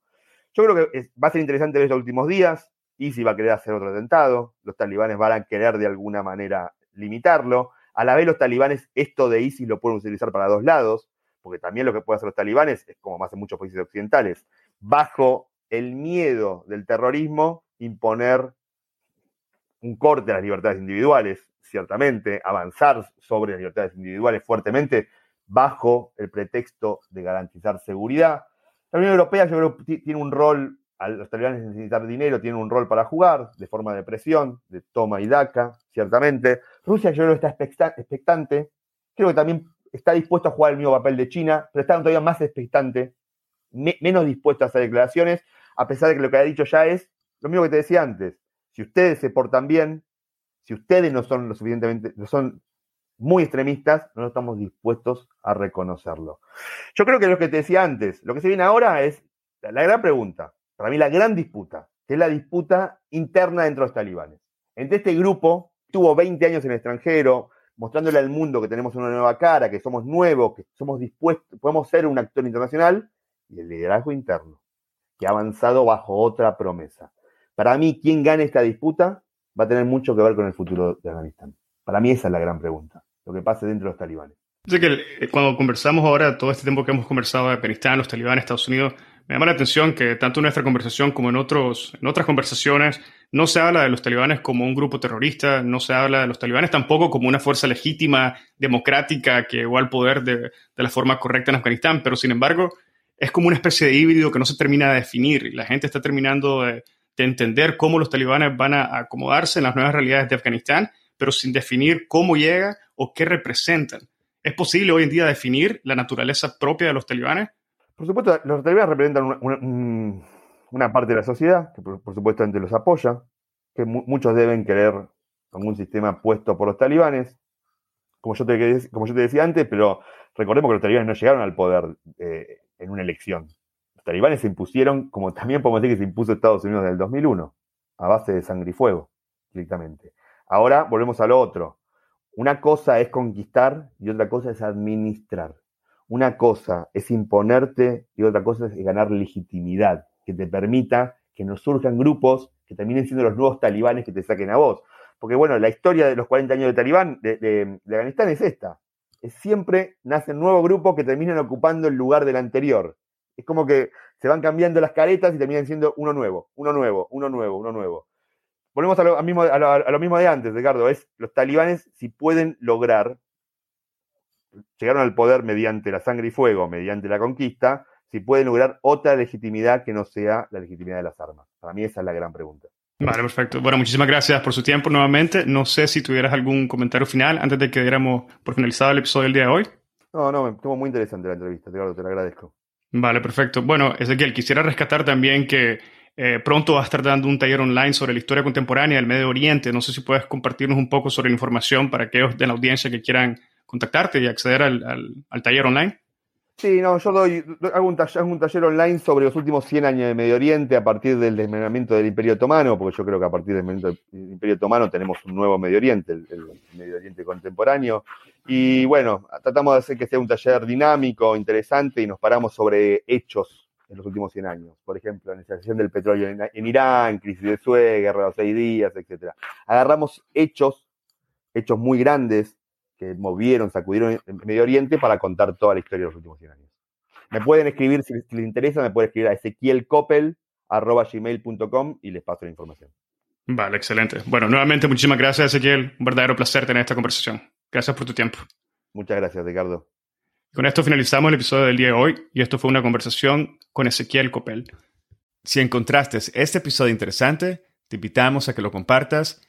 Yo creo que va a ser interesante ver estos últimos días. si va a querer hacer otro atentado. Los talibanes van a querer de alguna manera limitarlo. A la vez los talibanes, esto de ISIS lo pueden utilizar para dos lados, porque también lo que pueden hacer los talibanes es como hacen muchos países occidentales, bajo el miedo del terrorismo, imponer un corte a las libertades individuales, ciertamente, avanzar sobre las libertades individuales fuertemente, bajo el pretexto de garantizar seguridad. La Unión Europea yo creo tiene un rol, los talibanes necesitar dinero, tiene un rol para jugar, de forma de presión, de toma y daca, ciertamente. Rusia yo creo está expectante, creo que también está dispuesto a jugar el mismo papel de China, pero está todavía más expectante, menos dispuesto a hacer declaraciones, a pesar de que lo que ha dicho ya es lo mismo que te decía antes. Si ustedes se portan bien, si ustedes no son lo suficientemente, no son muy extremistas, no estamos dispuestos a reconocerlo. Yo creo que lo que te decía antes, lo que se viene ahora es la gran pregunta, para mí la gran disputa, que es la disputa interna dentro de los talibanes. Entre este grupo, tuvo 20 años en el extranjero, mostrándole al mundo que tenemos una nueva cara, que somos nuevos, que somos dispuestos, podemos ser un actor internacional, y el liderazgo interno, que ha avanzado bajo otra promesa. Para mí, quien gane esta disputa va a tener mucho que ver con el futuro de Afganistán. Para mí esa es la gran pregunta lo que pase dentro de los talibanes. Sé que eh, cuando conversamos ahora, todo este tiempo que hemos conversado de Afganistán, los talibanes, Estados Unidos, me llama la atención que tanto en nuestra conversación como en, otros, en otras conversaciones no se habla de los talibanes como un grupo terrorista, no se habla de los talibanes tampoco como una fuerza legítima, democrática, que llegó al poder de, de la forma correcta en Afganistán, pero sin embargo es como una especie de híbrido que no se termina de definir. La gente está terminando de, de entender cómo los talibanes van a acomodarse en las nuevas realidades de Afganistán, pero sin definir cómo llega o qué representan. ¿Es posible hoy en día definir la naturaleza propia de los talibanes? Por supuesto, los talibanes representan una, parte de la sociedad que por, supuesto los apoya, que muchos deben querer algún sistema puesto por los talibanes, como yo te, como yo te decía antes, pero recordemos que los talibanes no llegaron al poder eh, en una elección. Los talibanes se impusieron, como también podemos decir que se impuso Estados Unidos en el 2001, a base de sangre y fuego, directamente. Ahora volvemos a lo otro. Una cosa es conquistar y otra cosa es administrar. Una cosa es imponerte y otra cosa es ganar legitimidad, que te permita que nos surjan grupos que terminen siendo los nuevos talibanes que te saquen a vos. Porque bueno, la historia de los 40 años de talibán, de, Afganistán es esta. Es siempre nacen nuevos grupos que terminan ocupando el lugar del anterior. Es como que se van cambiando las caretas y terminan siendo uno nuevo, uno nuevo, uno nuevo, uno nuevo volvemos a lo, mismo, a, lo, mismo de antes, Ricardo, es los talibanes si pueden lograr llegaron al poder mediante la sangre y fuego, mediante la conquista, si pueden lograr otra legitimidad que no sea la legitimidad de las armas. Para mí esa es la gran pregunta. Vale, perfecto. Bueno, muchísimas gracias por su tiempo nuevamente. No sé si tuvieras algún comentario final antes de que diéramos por finalizado el episodio del día de hoy. No, no, estuvo muy interesante la entrevista, Ricardo, te lo agradezco. Vale, perfecto. Bueno, Ezequiel, quisiera rescatar también que eh, pronto va a estar dando un taller online sobre la historia contemporánea del Medio Oriente. No sé si puedes compartirnos un poco sobre la información para aquellos de la audiencia que quieran contactarte y acceder al, al taller online. Sí, no, yo doy, hago, un taller, un taller, online sobre los últimos 100 años de Medio Oriente a partir del desmembramiento del Imperio Otomano, porque yo creo que a partir del desmembramiento del Imperio Otomano tenemos un nuevo Medio Oriente, el, Medio Oriente contemporáneo. Y bueno, tratamos de hacer que sea un taller dinámico, interesante y nos paramos sobre hechos en los últimos 100 años. Por ejemplo, la iniciación del petróleo en, en Irán, crisis de Suez, guerra de los seis días, etc. Agarramos hechos, hechos muy grandes que movieron, sacudieron en Medio Oriente para contar toda la historia de los últimos 100 años. Me pueden escribir, si les interesa, me pueden escribir a ezequielcoppel.com y les paso la información. Vale, excelente. Bueno, nuevamente muchísimas gracias, Ezequiel. Un verdadero placer tener esta conversación. Gracias por tu tiempo. Muchas gracias, Ricardo. Con esto finalizamos el episodio del día de hoy y esto fue una conversación con Ezequiel Coppel. Si encontraste este episodio interesante, te invitamos a que lo compartas